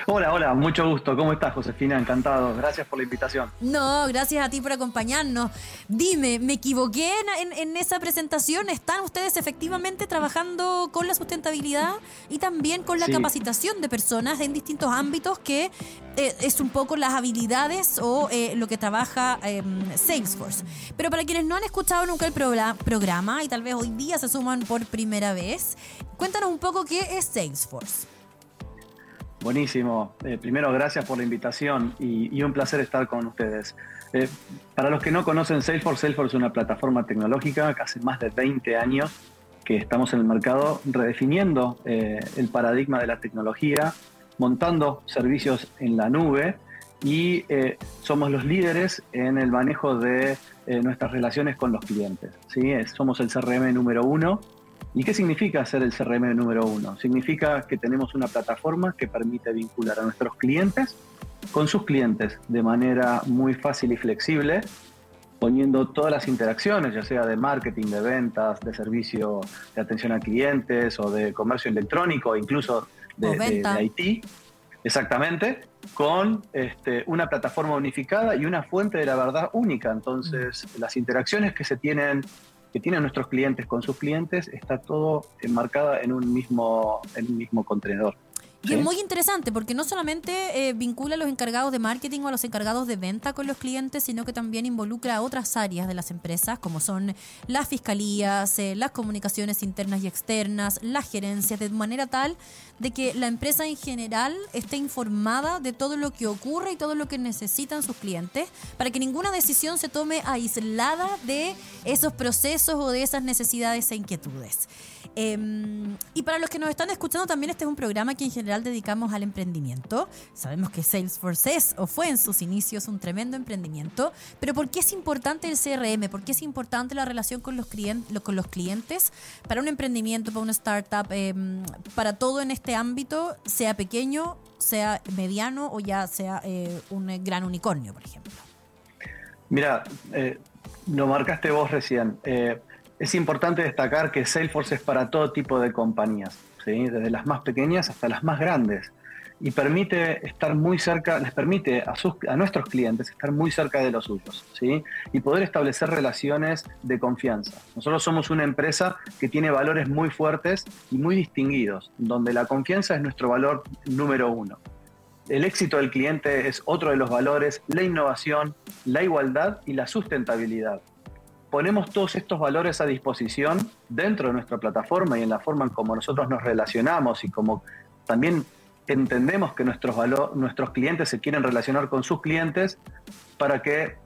Hola, hola, mucho gusto. ¿Cómo estás, Josefina? Encantado. Gracias por la invitación. No, gracias a ti por acompañarnos. Dime, ¿me equivoqué en, en- en esa presentación? ¿Están ustedes efectivamente trabajando con la sustentabilidad y también con la Sí. capacitación de personas en distintos ámbitos que eh, es un poco las habilidades o eh, lo que trabaja eh, Salesforce? Pero para quienes no han escuchado nunca el progra- programa y tal vez hoy día se suman por primera vez, cuéntanos un poco qué es Salesforce. Buenísimo. Eh, primero, gracias por la invitación y, un placer estar con ustedes. Eh, para los que no conocen Salesforce, Salesforce es una plataforma tecnológica que hace más de 20 años que estamos en el mercado redefiniendo eh, el paradigma de la tecnología, montando servicios en la nube y somos los líderes en el manejo de nuestras relaciones con los clientes. ¿sí? Somos el CRM número uno ¿Y qué significa ser el CRM número uno? Significa que tenemos una plataforma que permite vincular a nuestros clientes con sus clientes de manera muy fácil y flexible, poniendo todas las interacciones, ya sea de marketing, de ventas, de servicio de atención a clientes o de comercio electrónico, incluso de, IT, exactamente, con este, una plataforma unificada y una fuente de la verdad única. Entonces, las interacciones que se tienen que tienen nuestros clientes con sus clientes está todo enmarcada en un mismo en un mismo contenedor. Y ¿sí? es muy interesante porque no solamente eh, vincula a los encargados de marketing o a los encargados de venta con los clientes, sino que también involucra a otras áreas de las empresas, como son las fiscalías, eh, las comunicaciones internas y externas, las gerencias, de manera tal de que la empresa en general esté informada de todo lo que ocurre y todo lo que necesitan sus clientes, para que ninguna decisión se tome aislada de esos procesos o de esas necesidades e inquietudes. Em, y para los que nos están escuchando, también este es un programa que en general dedicamos al emprendimiento. Sabemos que Salesforce es o fue en sus inicios un tremendo emprendimiento, pero ¿por qué es importante el CRM? ¿Por qué es importante la relación con los, clien- lo- con los clientes para un emprendimiento, para una startup, em, para todo en este ámbito, sea pequeño, sea mediano o ya sea eh, un gran unicornio, por ejemplo? Mira, eh, lo marcaste vos recién. Eh, es importante destacar que Salesforce es para todo tipo de compañías, ¿sí? desde las más pequeñas hasta las más grandes. Y permite estar muy cerca, les permite a, sus, a nuestros clientes estar muy cerca de los suyos, ¿sí? Y poder establecer relaciones de confianza. Nosotros somos una empresa que tiene valores muy fuertes y muy distinguidos, donde la confianza es nuestro valor número uno. El éxito del cliente es otro de los valores, la innovación, la igualdad y la sustentabilidad. Ponemos todos estos valores a disposición dentro de nuestra plataforma y en la forma en como nosotros nos relacionamos y como también entendemos que nuestros, nuestros clientes se quieren relacionar con sus clientes para que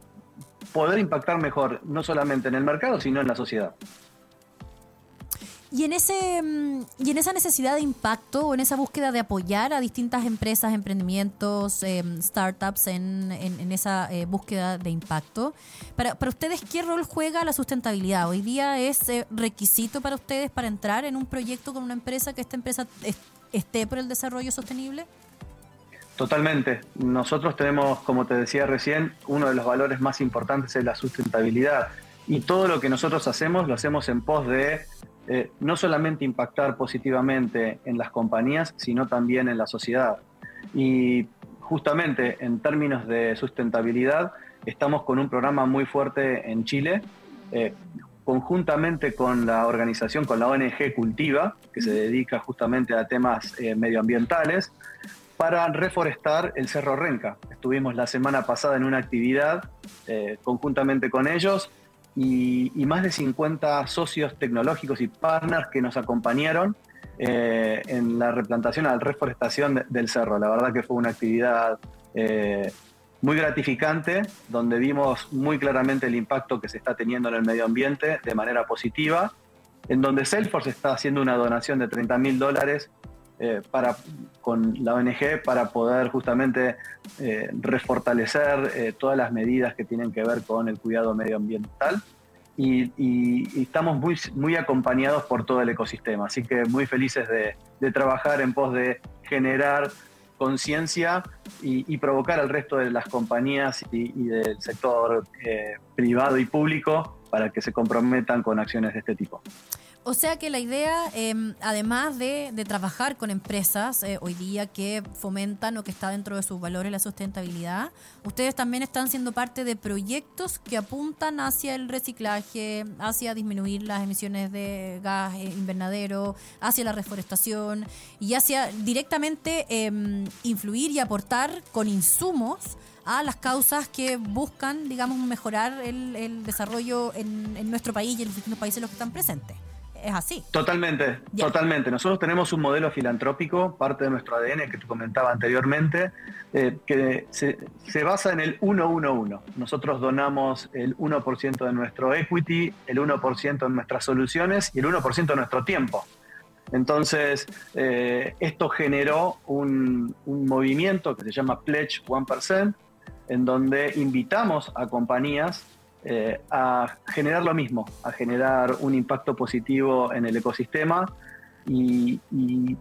poder impactar mejor, no solamente en el mercado, sino en la sociedad. Y en, ese, mm, y en esa necesidad de impacto o en esa búsqueda de apoyar a distintas empresas, emprendimientos, em, startups en, en- esa eh, búsqueda de impacto, para, para ustedes, ¿qué rol juega la sustentabilidad? ¿Hoy día es eh, requisito para ustedes para entrar en un proyecto con una empresa que esta empresa es- esté por el desarrollo sostenible? Totalmente. Nosotros tenemos, como te decía recién, uno de los valores más importantes es la sustentabilidad. Y todo lo que nosotros hacemos lo hacemos en pos de eh, no solamente impactar positivamente en las compañías, sino también en la sociedad. Y justamente en términos de sustentabilidad, estamos con un programa muy fuerte en Chile, eh, conjuntamente con la organización, con la ONG Cultiva, que se dedica justamente a temas eh, medioambientales para reforestar el Cerro Renca. Estuvimos la semana pasada en una actividad conjuntamente con ellos y, más de 50 socios tecnológicos y partners que nos acompañaron eh, en la replantación, la reforestación de, del cerro. La verdad que fue una actividad eh, muy gratificante, donde vimos muy claramente el impacto que se está teniendo en el medio ambiente de manera positiva, en donde Salesforce está haciendo una donación de 30 mil dólares eh, para, con la ONG para poder justamente eh, refortalecer eh, todas las medidas que tienen que ver con el cuidado medioambiental y, estamos muy, muy acompañados por todo el ecosistema, así que muy felices de, trabajar en pos de generar conciencia y, provocar al resto de las compañías y, del sector privado y público para que se comprometan con acciones de este tipo. O sea que la idea, eh, además de, de, trabajar con empresas eh, hoy día que fomentan o que está dentro de sus valores la sustentabilidad, ustedes también están siendo parte de proyectos que apuntan hacia el reciclaje, hacia disminuir las emisiones de gas invernadero, hacia la reforestación y hacia directamente eh, influir y aportar con insumos a las causas que buscan, digamos, mejorar el, el desarrollo en, en nuestro país y en los distintos países en los que están presentes es así. Totalmente, yeah. totalmente. Nosotros tenemos un modelo filantrópico, parte de nuestro ADN que te comentaba anteriormente, eh, que se, se, basa en el 1-1-1. Nosotros donamos el 1% de nuestro equity, el 1% de nuestras soluciones y el 1% de nuestro tiempo. Entonces, eh, esto generó un, un movimiento que se llama Pledge 1%, en donde invitamos a compañías eh, a generar lo mismo, a generar un impacto positivo en el ecosistema y, y,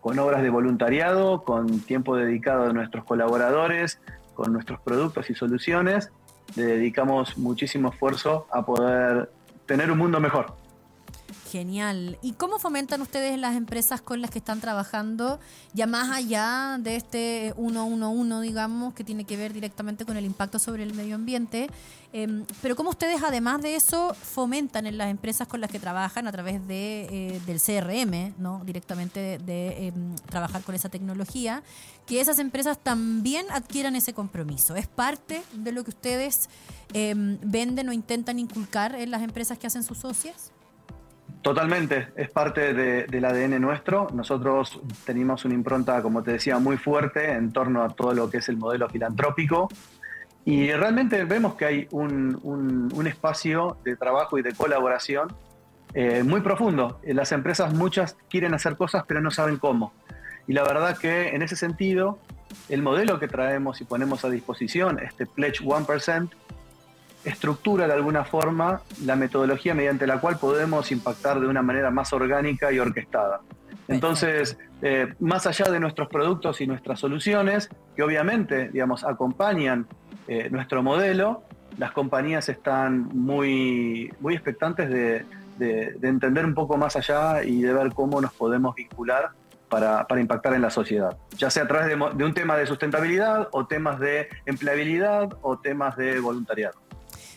con obras de voluntariado, con tiempo dedicado de nuestros colaboradores, con nuestros productos y soluciones, le dedicamos muchísimo esfuerzo a poder tener un mundo mejor. Genial. ¿Y cómo fomentan ustedes las empresas con las que están trabajando, ya más allá de este 111, digamos, que tiene que ver directamente con el impacto sobre el medio ambiente? Eh, pero cómo ustedes, además de eso, fomentan en las empresas con las que trabajan a través de, eh, del CRM, ¿no? directamente de, eh, trabajar con esa tecnología, que esas empresas también adquieran ese compromiso. ¿Es parte de lo que ustedes venden o intentan inculcar en las empresas que hacen sus socias? Totalmente, es parte de, del ADN nuestro. Nosotros tenemos una impronta, como te decía, muy fuerte en torno a todo lo que es el modelo filantrópico. Y realmente vemos que hay un, un, un espacio de trabajo y de colaboración eh, muy profundo. Las empresas muchas quieren hacer cosas pero no saben cómo. Y la verdad que en ese sentido, el modelo que traemos y ponemos a disposición, este Pledge 1%, estructura de alguna forma la metodología mediante la cual podemos impactar de una manera más orgánica y orquestada. Entonces, eh, más allá de nuestros productos y nuestras soluciones, que obviamente, digamos, acompañan eh, nuestro modelo, las compañías están muy, muy expectantes de, de, de, entender un poco más allá y de ver cómo nos podemos vincular para, para impactar en la sociedad, ya sea a través de, de un tema de sustentabilidad o temas de empleabilidad o temas de voluntariado.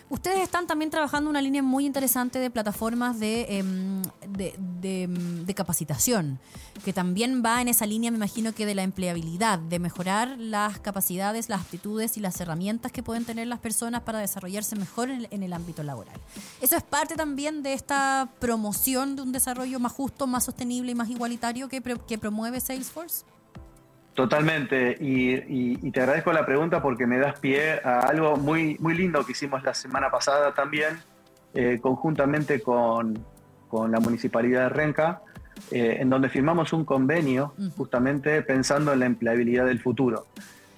Ustedes están también trabajando una línea muy interesante de plataformas de, eh, de, capacitación, que también va en esa línea, me imagino que de la empleabilidad, de mejorar las capacidades, las aptitudes y las herramientas que pueden tener las personas para desarrollarse mejor en el, en el ámbito laboral. Eso es parte también de esta promoción de un desarrollo más justo, más sostenible y más igualitario que, que promueve Salesforce. Totalmente, y, y, y, te agradezco la pregunta porque me das pie a algo muy, muy lindo que hicimos la semana pasada también, eh, conjuntamente con, con, la Municipalidad de Renca, eh, en donde firmamos un convenio justamente pensando en la empleabilidad del futuro.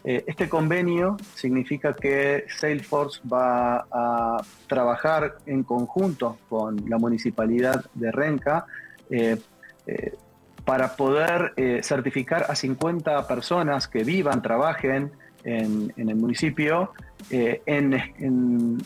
Eh, este convenio significa que Salesforce va a trabajar en conjunto con la Municipalidad de Renca para poder eh, certificar a 50 personas que vivan, trabajen en, el municipio eh, en,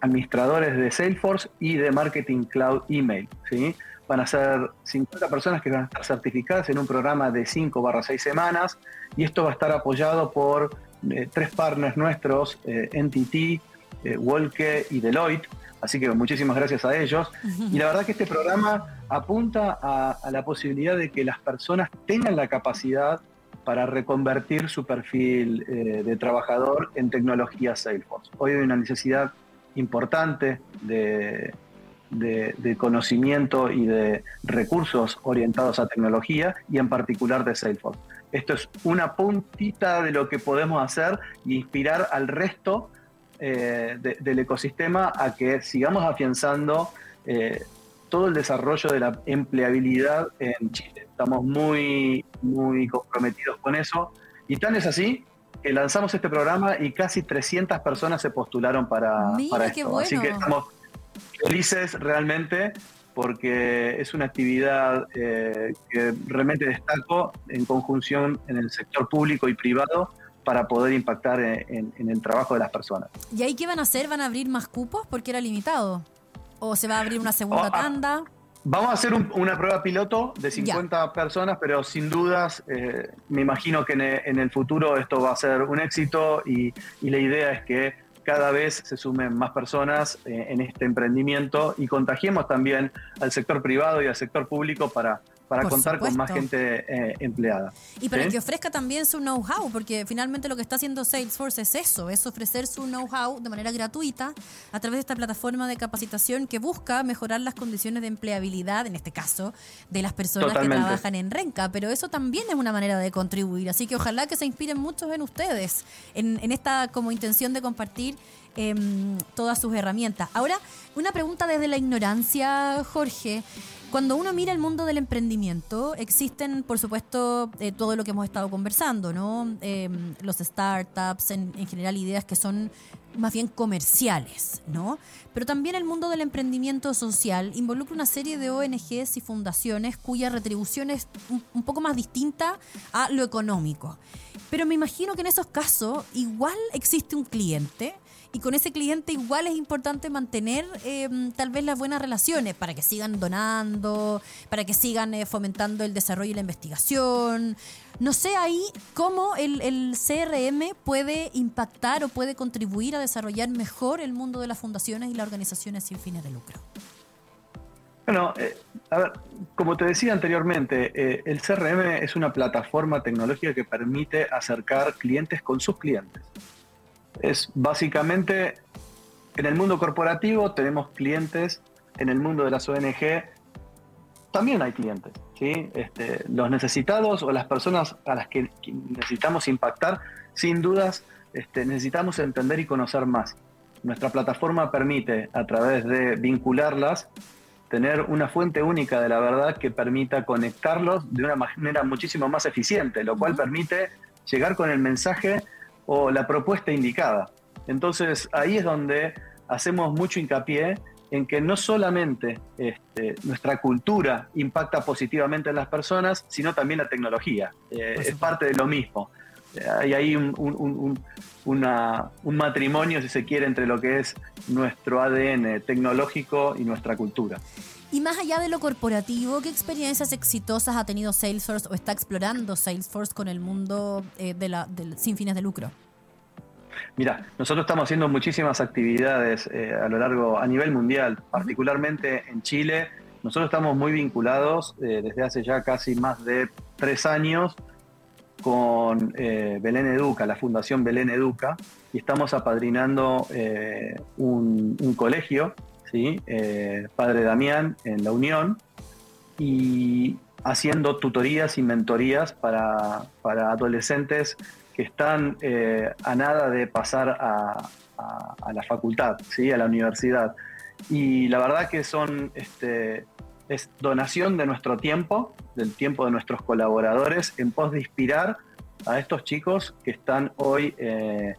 administradores de Salesforce y de Marketing Cloud Email. ¿sí? Van a ser 50 personas que van a estar certificadas en un programa de 5 barra 6 semanas y esto va a estar apoyado por eh, tres partners nuestros, NTT, Wolke y Deloitte. Así que muchísimas gracias a ellos. Y la verdad que este programa apunta a, a, la posibilidad de que las personas tengan la capacidad para reconvertir su perfil eh, de trabajador en tecnología Salesforce. Hoy hay una necesidad importante de, de, de, conocimiento y de recursos orientados a tecnología y en particular de Salesforce. Esto es una puntita de lo que podemos hacer y inspirar al resto eh, de, del ecosistema a que sigamos afianzando eh, todo el desarrollo de la empleabilidad en Chile. Estamos muy, muy comprometidos con eso. Y tan es así que lanzamos este programa y casi 300 personas se postularon para, Mira, para esto. bueno. Así que estamos felices realmente porque es una actividad eh, que realmente destaco en conjunción en el sector público y privado para poder impactar en, el trabajo de las personas. ¿Y ahí qué van a hacer? ¿Van a abrir más cupos porque era limitado? ¿O se va a abrir una segunda Oh, ah. tanda? Vamos a hacer un- una prueba piloto de 50 personas, pero sin dudas eh, me imagino que en en el, futuro esto va a ser un éxito y, y la idea es que cada vez se sumen más personas eh, en este emprendimiento y contagiemos también al sector privado y al sector público para, para Por contar con más gente eh, empleada. Y para ¿Sí? que ofrezca también su know-how, porque finalmente lo que está haciendo Salesforce es eso, es ofrecer su know-how de manera gratuita a través de esta plataforma de capacitación que busca mejorar las condiciones de empleabilidad, en este caso, de las personas Totalmente. que trabajan en Renca. Pero eso también es una manera de contribuir, así que ojalá que se inspiren muchos en ustedes, en, en esta como intención de compartir em, todas sus herramientas. Ahora, una pregunta desde la ignorancia, Jorge. Cuando uno mira el mundo del emprendimiento, existen, por supuesto, eh, todo lo que hemos estado conversando, ¿no? Eh, los startups, en, en general ideas que son más bien comerciales, ¿no? Pero también el mundo del emprendimiento social involucra una serie de ONGs y fundaciones cuya retribución es un poco más distinta a lo económico. Pero me imagino que en esos casos igual existe un cliente y con ese cliente igual es importante mantener eh, tal vez las buenas relaciones para que sigan donando, para que sigan eh, fomentando el desarrollo y la investigación. No sé ahí cómo el, el CRM puede impactar o puede contribuir a desarrollar mejor el mundo de las fundaciones y las organizaciones sin fines de lucro. Bueno, eh, a ver, como te decía anteriormente, eh, el CRM es una plataforma tecnológica que permite acercar clientes con sus clientes. Es básicamente, en el mundo corporativo tenemos clientes, en el mundo de las ONG también hay clientes. ¿sí? Este, los necesitados o las personas a las que necesitamos impactar, sin dudas este, necesitamos entender y conocer más. Nuestra plataforma permite, a través de vincularlas, tener una fuente única de la verdad que permita conectarlos de una manera muchísimo más eficiente, lo cual permite llegar con el mensaje o la propuesta indicada. Entonces ahí es donde hacemos mucho hincapié en que no solamente este, nuestra cultura impacta positivamente en las personas, sino también la tecnología. Eh, es parte de lo mismo. Eh, Hay ahí un, un- un- un- una- un matrimonio, si se quiere, entre lo que es nuestro ADN tecnológico y nuestra cultura. Y más allá de lo corporativo, ¿qué experiencias exitosas ha tenido Salesforce o está explorando Salesforce con el mundo eh, de la, del- sin fines de lucro? Mira, nosotros estamos haciendo muchísimas actividades eh, a lo largo, a nivel mundial, particularmente en Chile. Nosotros estamos muy vinculados eh, desde hace ya casi más de tres años con eh, Belén Educa, la Fundación Belén Educa, y estamos apadrinando eh, un, un colegio, ¿sí? Eh, Padre Damián, en La Unión, y haciendo tutorías y mentorías para, para adolescentes que están eh, a nada de pasar a, la facultad, ¿sí? a la universidad. Y la verdad que son, este, es donación de nuestro tiempo, del tiempo de nuestros colaboradores, en pos de inspirar a estos chicos que están hoy eh,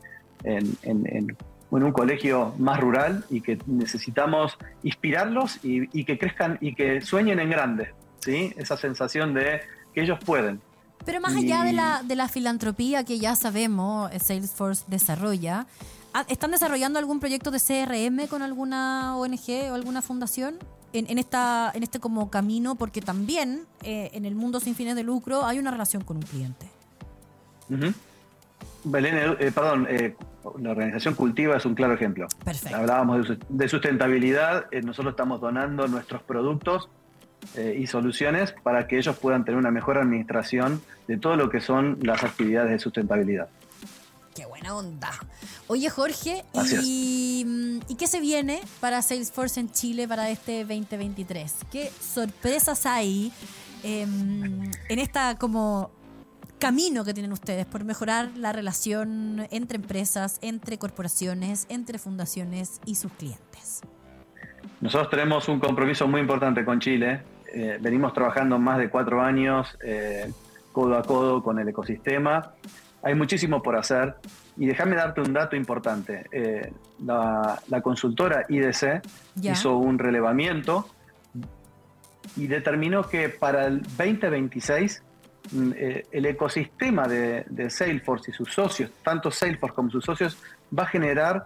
en- en un colegio más rural y que necesitamos inspirarlos y, y que crezcan y que sueñen en grande, ¿sí? Esa sensación de que ellos pueden. Pero más allá de la, de la filantropía que ya sabemos eh, Salesforce desarrolla, ¿ha- ¿están desarrollando algún proyecto de CRM con alguna ONG o alguna fundación en, en esta, en este como camino? Porque también eh, en el mundo sin fines de lucro hay una relación con un cliente. Belén, eh, perdón, eh, la organización Cultiva es un claro ejemplo. Perfecto. Hablábamos de, sus- de sustentabilidad, eh, nosotros estamos donando nuestros productos eh, y soluciones para que ellos puedan tener una mejor administración de todo lo que son las actividades de sustentabilidad. Qué buena onda. Oye, Jorge. ¿y, mm, ¿y qué se viene para Salesforce en Chile para este 2023? ¿Qué sorpresas hay em, en esta como camino que tienen ustedes por mejorar la relación entre empresas, entre corporaciones, entre fundaciones y sus clientes? Nosotros tenemos un compromiso muy importante con Chile. Eh, venimos trabajando más de cuatro años eh, codo a codo con el ecosistema. Hay muchísimo por hacer. Y déjame darte un dato importante. Eh, la, la consultora IDC Ya. hizo un relevamiento y determinó que para el 2026 mm, eh, el ecosistema de, Salesforce y sus socios, tanto Salesforce como sus socios, va a generar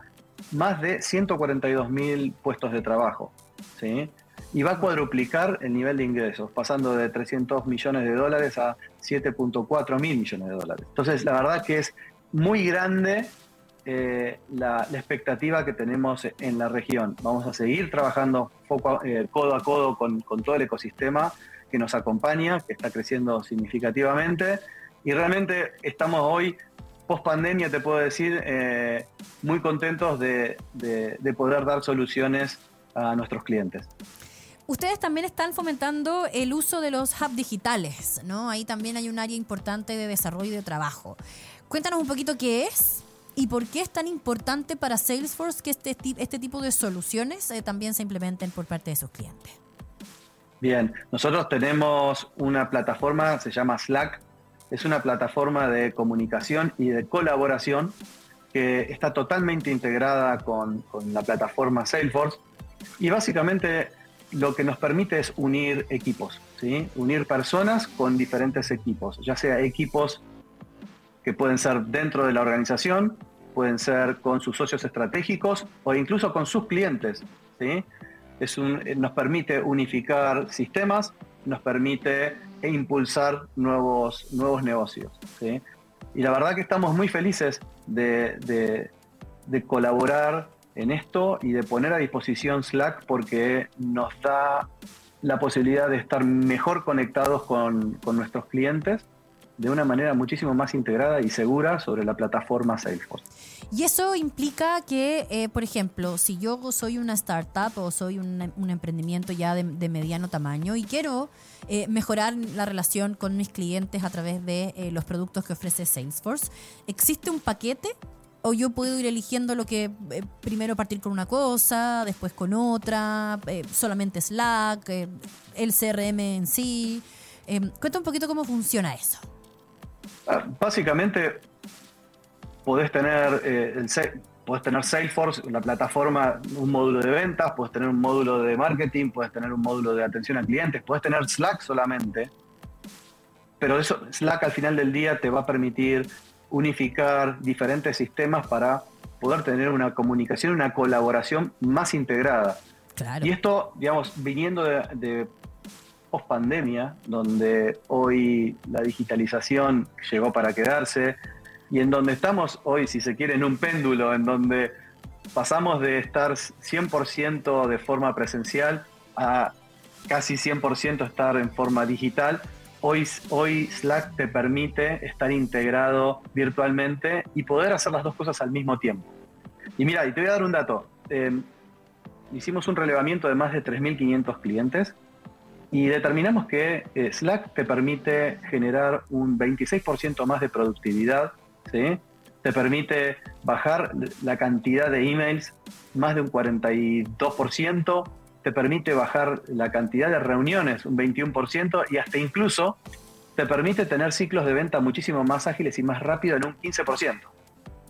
más de 142 mil puestos de trabajo. ¿sí? Y va a cuadruplicar el nivel de ingresos, pasando de 300 millones de dólares a 7.4 mil millones de dólares. Entonces, la verdad que es muy grande eh, la, expectativa que tenemos en la región. Vamos a seguir trabajando foco eh, codo a codo con todo el ecosistema que nos acompaña, que está creciendo significativamente. Y realmente estamos hoy, post pandemia, te puedo decir, eh, muy contentos de, de- de poder dar soluciones a nuestros clientes. Ustedes también están fomentando el uso de los hubs digitales, ¿no? Ahí también hay un área importante de desarrollo y de trabajo. Cuéntanos un poquito qué es y por qué es tan importante para Salesforce que este, este tipo de soluciones eh, también se implementen por parte de sus clientes. Bien, nosotros tenemos una plataforma, se llama Slack, es una plataforma de comunicación y de colaboración que está totalmente integrada con, la plataforma Salesforce y básicamente lo que nos permite es unir equipos, ¿sí? unir personas con diferentes equipos, ya sea equipos que pueden ser dentro de la organización, pueden ser con sus socios estratégicos o incluso con sus clientes. ¿sí? Es un- eh, nos permite unificar sistemas, nos permite impulsar nuevos, nuevos negocios. Y la verdad que estamos muy felices de, de- de colaborar en esto y de poner a disposición Slack porque nos da la posibilidad de estar mejor conectados con, con nuestros clientes de una manera muchísimo más integrada y segura sobre la plataforma Salesforce. Y eso implica que, eh, por ejemplo, si yo soy una startup o soy un, emprendimiento ya de, mediano tamaño y quiero eh, mejorar la relación con mis clientes a través de eh, los productos que ofrece Salesforce, ¿existe un paquete? ¿O yo puedo ir eligiendo lo que primero partir con una cosa, después con otra, solamente Slack, el CRM en sí? Eh, cuenta un poquito cómo funciona eso. Ah, Básicamente, podés tener, eh, el Sa- podés tener Salesforce, la plataforma, un módulo de ventas, podés tener un módulo de marketing, podés tener un módulo de atención a clientes, podés tener Slack solamente. Pero eso, Slack al final del día te va a permitir unificar diferentes sistemas para poder tener una comunicación, una colaboración más integrada. Y esto, digamos, viniendo de, de post pandemia, donde hoy la digitalización llegó para quedarse y en donde estamos hoy, si se quiere, en un péndulo, en donde pasamos de estar 100% de forma presencial a casi 100% estar en forma digital. Hoy, hoy Slack te permite estar integrado virtualmente y poder hacer las dos cosas al mismo tiempo. Y mira, y te voy a dar un dato. Eh, hicimos un relevamiento de más de 3.500 clientes y determinamos que eh, Slack te permite generar un 26% más de productividad, ¿sí? te permite bajar la cantidad de emails más de un 42%, te permite bajar la cantidad de reuniones un 21% y hasta incluso te permite tener ciclos de venta muchísimo más ágiles y más rápido en un 15%.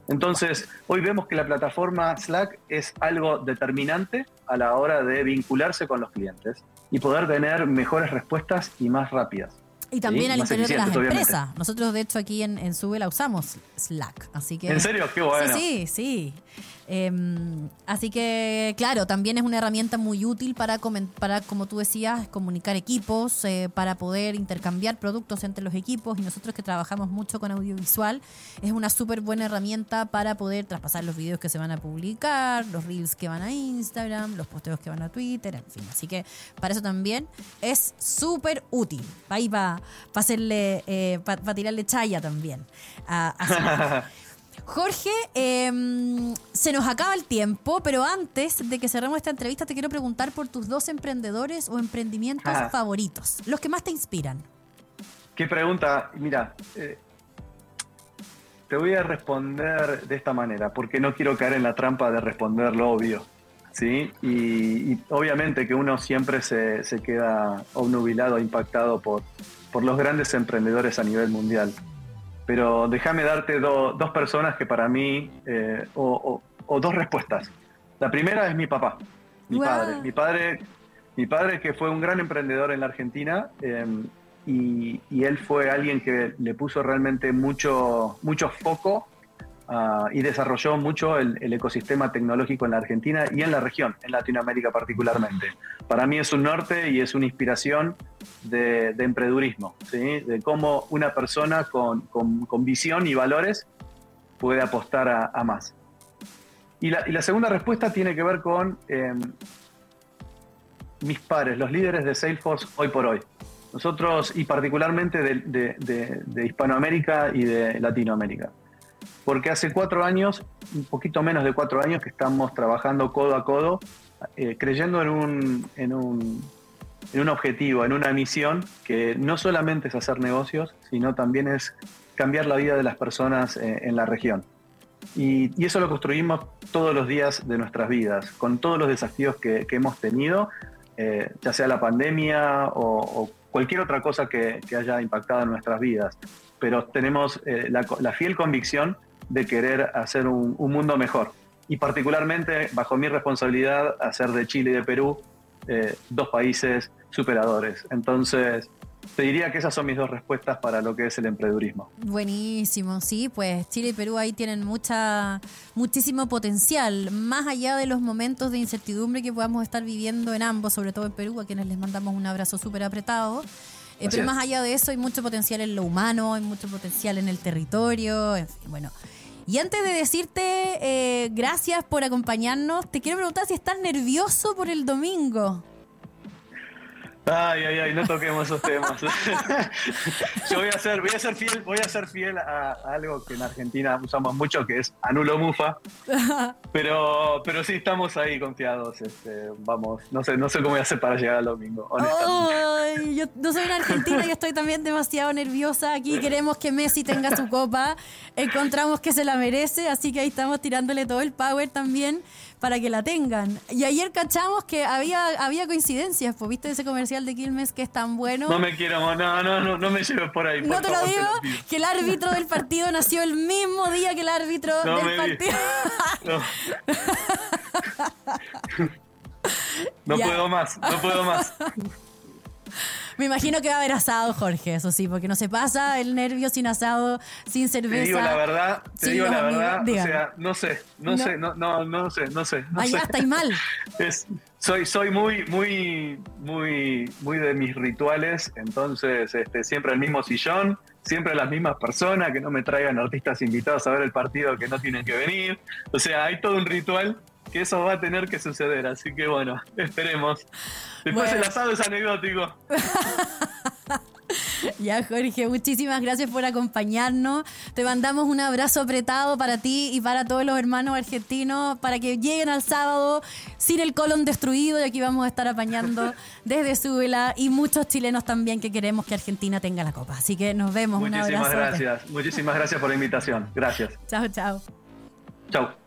Entonces, hoy vemos que la plataforma Slack es algo determinante a la hora de vincularse con los clientes y poder tener mejores respuestas y más rápidas. Y también Sí, al interior de las obviamente. empresas. Nosotros, de hecho, aquí en, en Sube la usamos Slack. Así que, ¿En serio? Qué bueno. Sí, sí, sí. Em, así que, claro, también es una herramienta muy útil para, para como tú decías, comunicar equipos, eh, para poder intercambiar productos entre los equipos. Y nosotros que trabajamos mucho con audiovisual, es una súper buena herramienta para poder traspasar los videos que se van a publicar, los reels que van a Instagram, los posteos que van a Twitter, en fin. Así que para eso también es súper útil. Ahí para hacerle, para tirarle chaya también. a-. [laughs] Jorge, em, se nos acaba el tiempo, pero antes de que cerremos esta entrevista, te quiero preguntar por tus dos emprendedores o emprendimientos Ah. favoritos, los que más te inspiran. Qué pregunta. Mira, eh, te voy a responder de esta manera, porque no quiero caer en la trampa de responder lo obvio. ¿sí? Y, y obviamente que uno siempre se, se queda obnubilado, impactado por, por los grandes emprendedores a nivel mundial. Pero déjame darte do- dos personas que para mí, eh, o, o- o dos respuestas. La primera es mi papá, mi padre. Mi padre, mi padre que fue un gran emprendedor en la Argentina eh, y, y él fue alguien que le puso realmente mucho, mucho foco ah, y desarrolló mucho el, ecosistema tecnológico en la Argentina y en la región, en Latinoamérica particularmente. Para mí es un norte y es una inspiración de, de emprendurismo, de cómo una persona con, con- visión y valores puede apostar a, más. Y la, y la segunda respuesta tiene que ver con eh, mis pares, los líderes de Salesforce hoy por hoy. Nosotros, y particularmente de Hispanoamérica y de Latinoamérica. Porque hace cuatro años, un poquito menos de cuatro años, que estamos trabajando codo a codo, eh, creyendo en un, en, un, en un objetivo, en una misión que no solamente es hacer negocios, sino también es cambiar la vida de las personas eh, en la región. Y, eso lo construimos todos los días de nuestras vidas, con todos los desafíos que, hemos tenido, eh, ya sea la pandemia o, cualquier otra cosa que, haya impactado en nuestras vidas. Pero tenemos eh, la fiel convicción de querer hacer un, un mundo mejor. Y particularmente, bajo mi responsabilidad, hacer de Chile y de Perú eh, dos países superadores. Entonces, te diría que esas son mis dos respuestas para lo que es el emprendedurismo. Buenísimo, sí, pues Chile y Perú ahí tienen mucha, muchísimo potencial, más allá de los momentos de incertidumbre que podamos estar viviendo en ambos, sobre todo en Perú, a quienes les mandamos un abrazo súper apretado. Eh, pero más allá de eso hay mucho potencial en lo humano, hay mucho potencial en el territorio, en fin, bueno. Y antes de decirte eh, gracias por acompañarnos, te quiero preguntar si estás nervioso por el domingo. Ay, ay, ay, no toquemos esos temas. [laughs] Yo voy a ser, voy a ser fiel, voy a ser fiel a, a algo que en Argentina usamos mucho, que es anulo mufa. [laughs] Pero, pero sí estamos ahí confiados. Este, vamos, no sé, no sé cómo voy a hacer para llegar al domingo, honestamente. Ay, yo no soy una argentina y estoy también demasiado nerviosa. Aquí queremos que Messi tenga su copa. Encontramos que se la merece, así que ahí estamos tirándole todo el power también para que la tengan. Y ayer cachamos que había, había coincidencias, pues viste ese comercial de Quilmes que es tan bueno. No me quiero, no, no, no, no me lleves por ahí. No por te lo digo, que el árbitro del partido nació el mismo día que el árbitro No del partido. No. [laughs] No puedo más, no puedo más. Me imagino que va a haber asado, Jorge, eso sí, porque no se pasa el nervio sin asado, sin cerveza. Te digo la verdad, te digo la amigos. verdad, o sea, no sé, no, No. sé, no, no, no sé, no sé. No sé. ya estáis mal. [laughs] Es- soy, soy muy, muy, muy, muy de mis rituales, entonces este, siempre el mismo sillón, siempre las mismas personas, que no me traigan artistas invitados a ver el partido que no tienen que venir. O sea, hay todo un ritual que eso va a tener que suceder, así que bueno, esperemos. Después Bueno. el asado es anecdótico. [laughs] Ya, Jorge, muchísimas gracias por acompañarnos. Te mandamos un abrazo apretado para ti y para todos los hermanos argentinos para que lleguen al sábado sin el colon destruido y aquí vamos a estar apañando [laughs] desde Súbela y muchos chilenos también que queremos que Argentina tenga la copa. Así que nos vemos. un Muchísimas abrazo. gracias, muchísimas gracias por la invitación. Gracias. Chao, chao. Chau.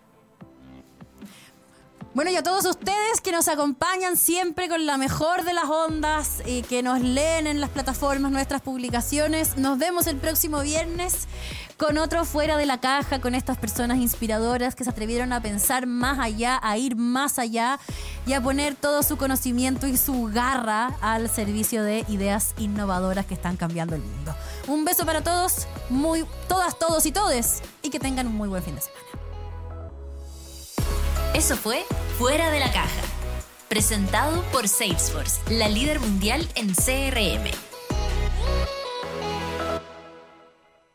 Bueno, y a todos ustedes que nos acompañan siempre con la mejor de las ondas y que nos leen en las plataformas nuestras publicaciones, nos vemos el próximo viernes con otro fuera de la caja, con estas personas inspiradoras que se atrevieron a pensar más allá, a ir más allá y a poner todo su conocimiento y su garra al servicio de ideas innovadoras que están cambiando el mundo. Un beso para todos, muy todas, todos y todes y que tengan un muy buen fin de semana. Eso fue Fuera de la Caja, presentado por Salesforce, la líder mundial en CRM.